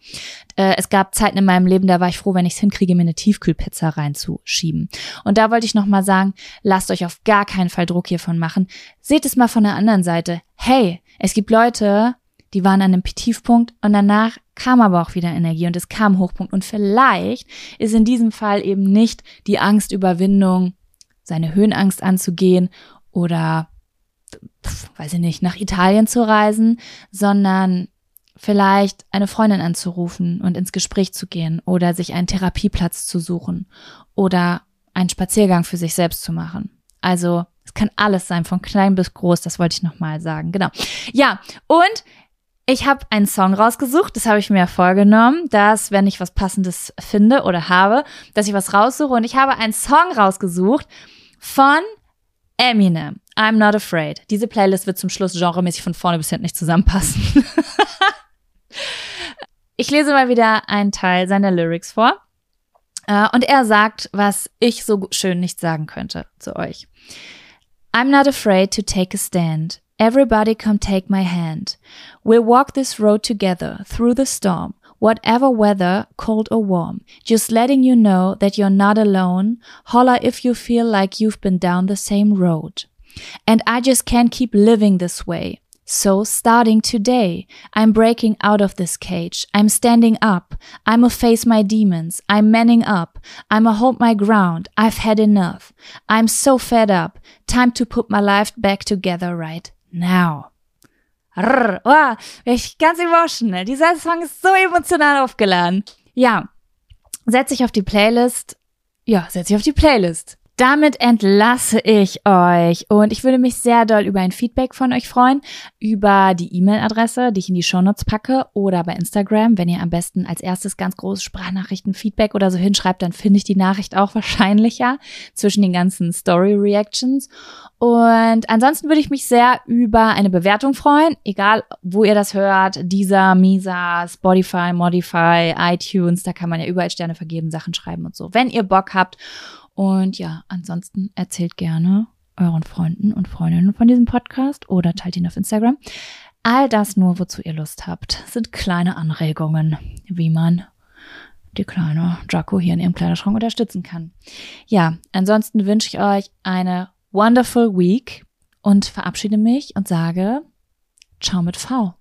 Äh, es gab Zeiten in meinem Leben, da war ich froh, wenn ich es hinkriege, mir eine Tiefkühlpizza reinzuschieben. Und da wollte ich nochmal sagen, lasst euch auf gar keinen Fall Druck hiervon machen. Seht es mal von der anderen Seite. Hey, es gibt Leute, die waren an einem Tiefpunkt und danach kam aber auch wieder Energie und es kam Hochpunkt. Und vielleicht ist in diesem Fall eben nicht die Angstüberwindung seine Höhenangst anzugehen oder, pf, weiß ich nicht, nach Italien zu reisen, sondern vielleicht eine Freundin anzurufen und ins Gespräch zu gehen oder sich einen Therapieplatz zu suchen oder einen Spaziergang für sich selbst zu machen. Also es kann alles sein, von klein bis groß, das wollte ich nochmal sagen. Genau. Ja, und ich habe einen Song rausgesucht, das habe ich mir vorgenommen, dass, wenn ich was Passendes finde oder habe, dass ich was raussuche. Und ich habe einen Song rausgesucht, von Eminem. I'm not afraid. Diese Playlist wird zum Schluss genremäßig von vorne bis hinten nicht zusammenpassen. ich lese mal wieder einen Teil seiner Lyrics vor. Uh, und er sagt, was ich so schön nicht sagen könnte zu euch. I'm not afraid to take a stand. Everybody come take my hand. We'll walk this road together through the storm. Whatever weather, cold or warm. Just letting you know that you're not alone. Holla if you feel like you've been down the same road. And I just can't keep living this way. So starting today, I'm breaking out of this cage. I'm standing up. I'ma face my demons. I'm manning up. I'ma hold my ground. I've had enough. I'm so fed up. Time to put my life back together right now. Rrr, oh, ich ganz emotional. Dieser Song ist so emotional aufgeladen. Ja, setz ich auf die Playlist. Ja, setz ich auf die Playlist. Damit entlasse ich euch und ich würde mich sehr doll über ein Feedback von euch freuen, über die E-Mail-Adresse, die ich in die Shownotes packe oder bei Instagram. Wenn ihr am besten als erstes ganz große Sprachnachrichten, Feedback oder so hinschreibt, dann finde ich die Nachricht auch wahrscheinlicher zwischen den ganzen Story-Reactions. Und ansonsten würde ich mich sehr über eine Bewertung freuen, egal wo ihr das hört, dieser, Misa, Spotify, Modify, iTunes, da kann man ja überall Sterne vergeben, Sachen schreiben und so. Wenn ihr Bock habt und ja, ansonsten erzählt gerne euren Freunden und Freundinnen von diesem Podcast oder teilt ihn auf Instagram. All das nur, wozu ihr Lust habt, sind kleine Anregungen, wie man die kleine Jaco hier in ihrem Kleiderschrank unterstützen kann. Ja, ansonsten wünsche ich euch eine wonderful week und verabschiede mich und sage Ciao mit V.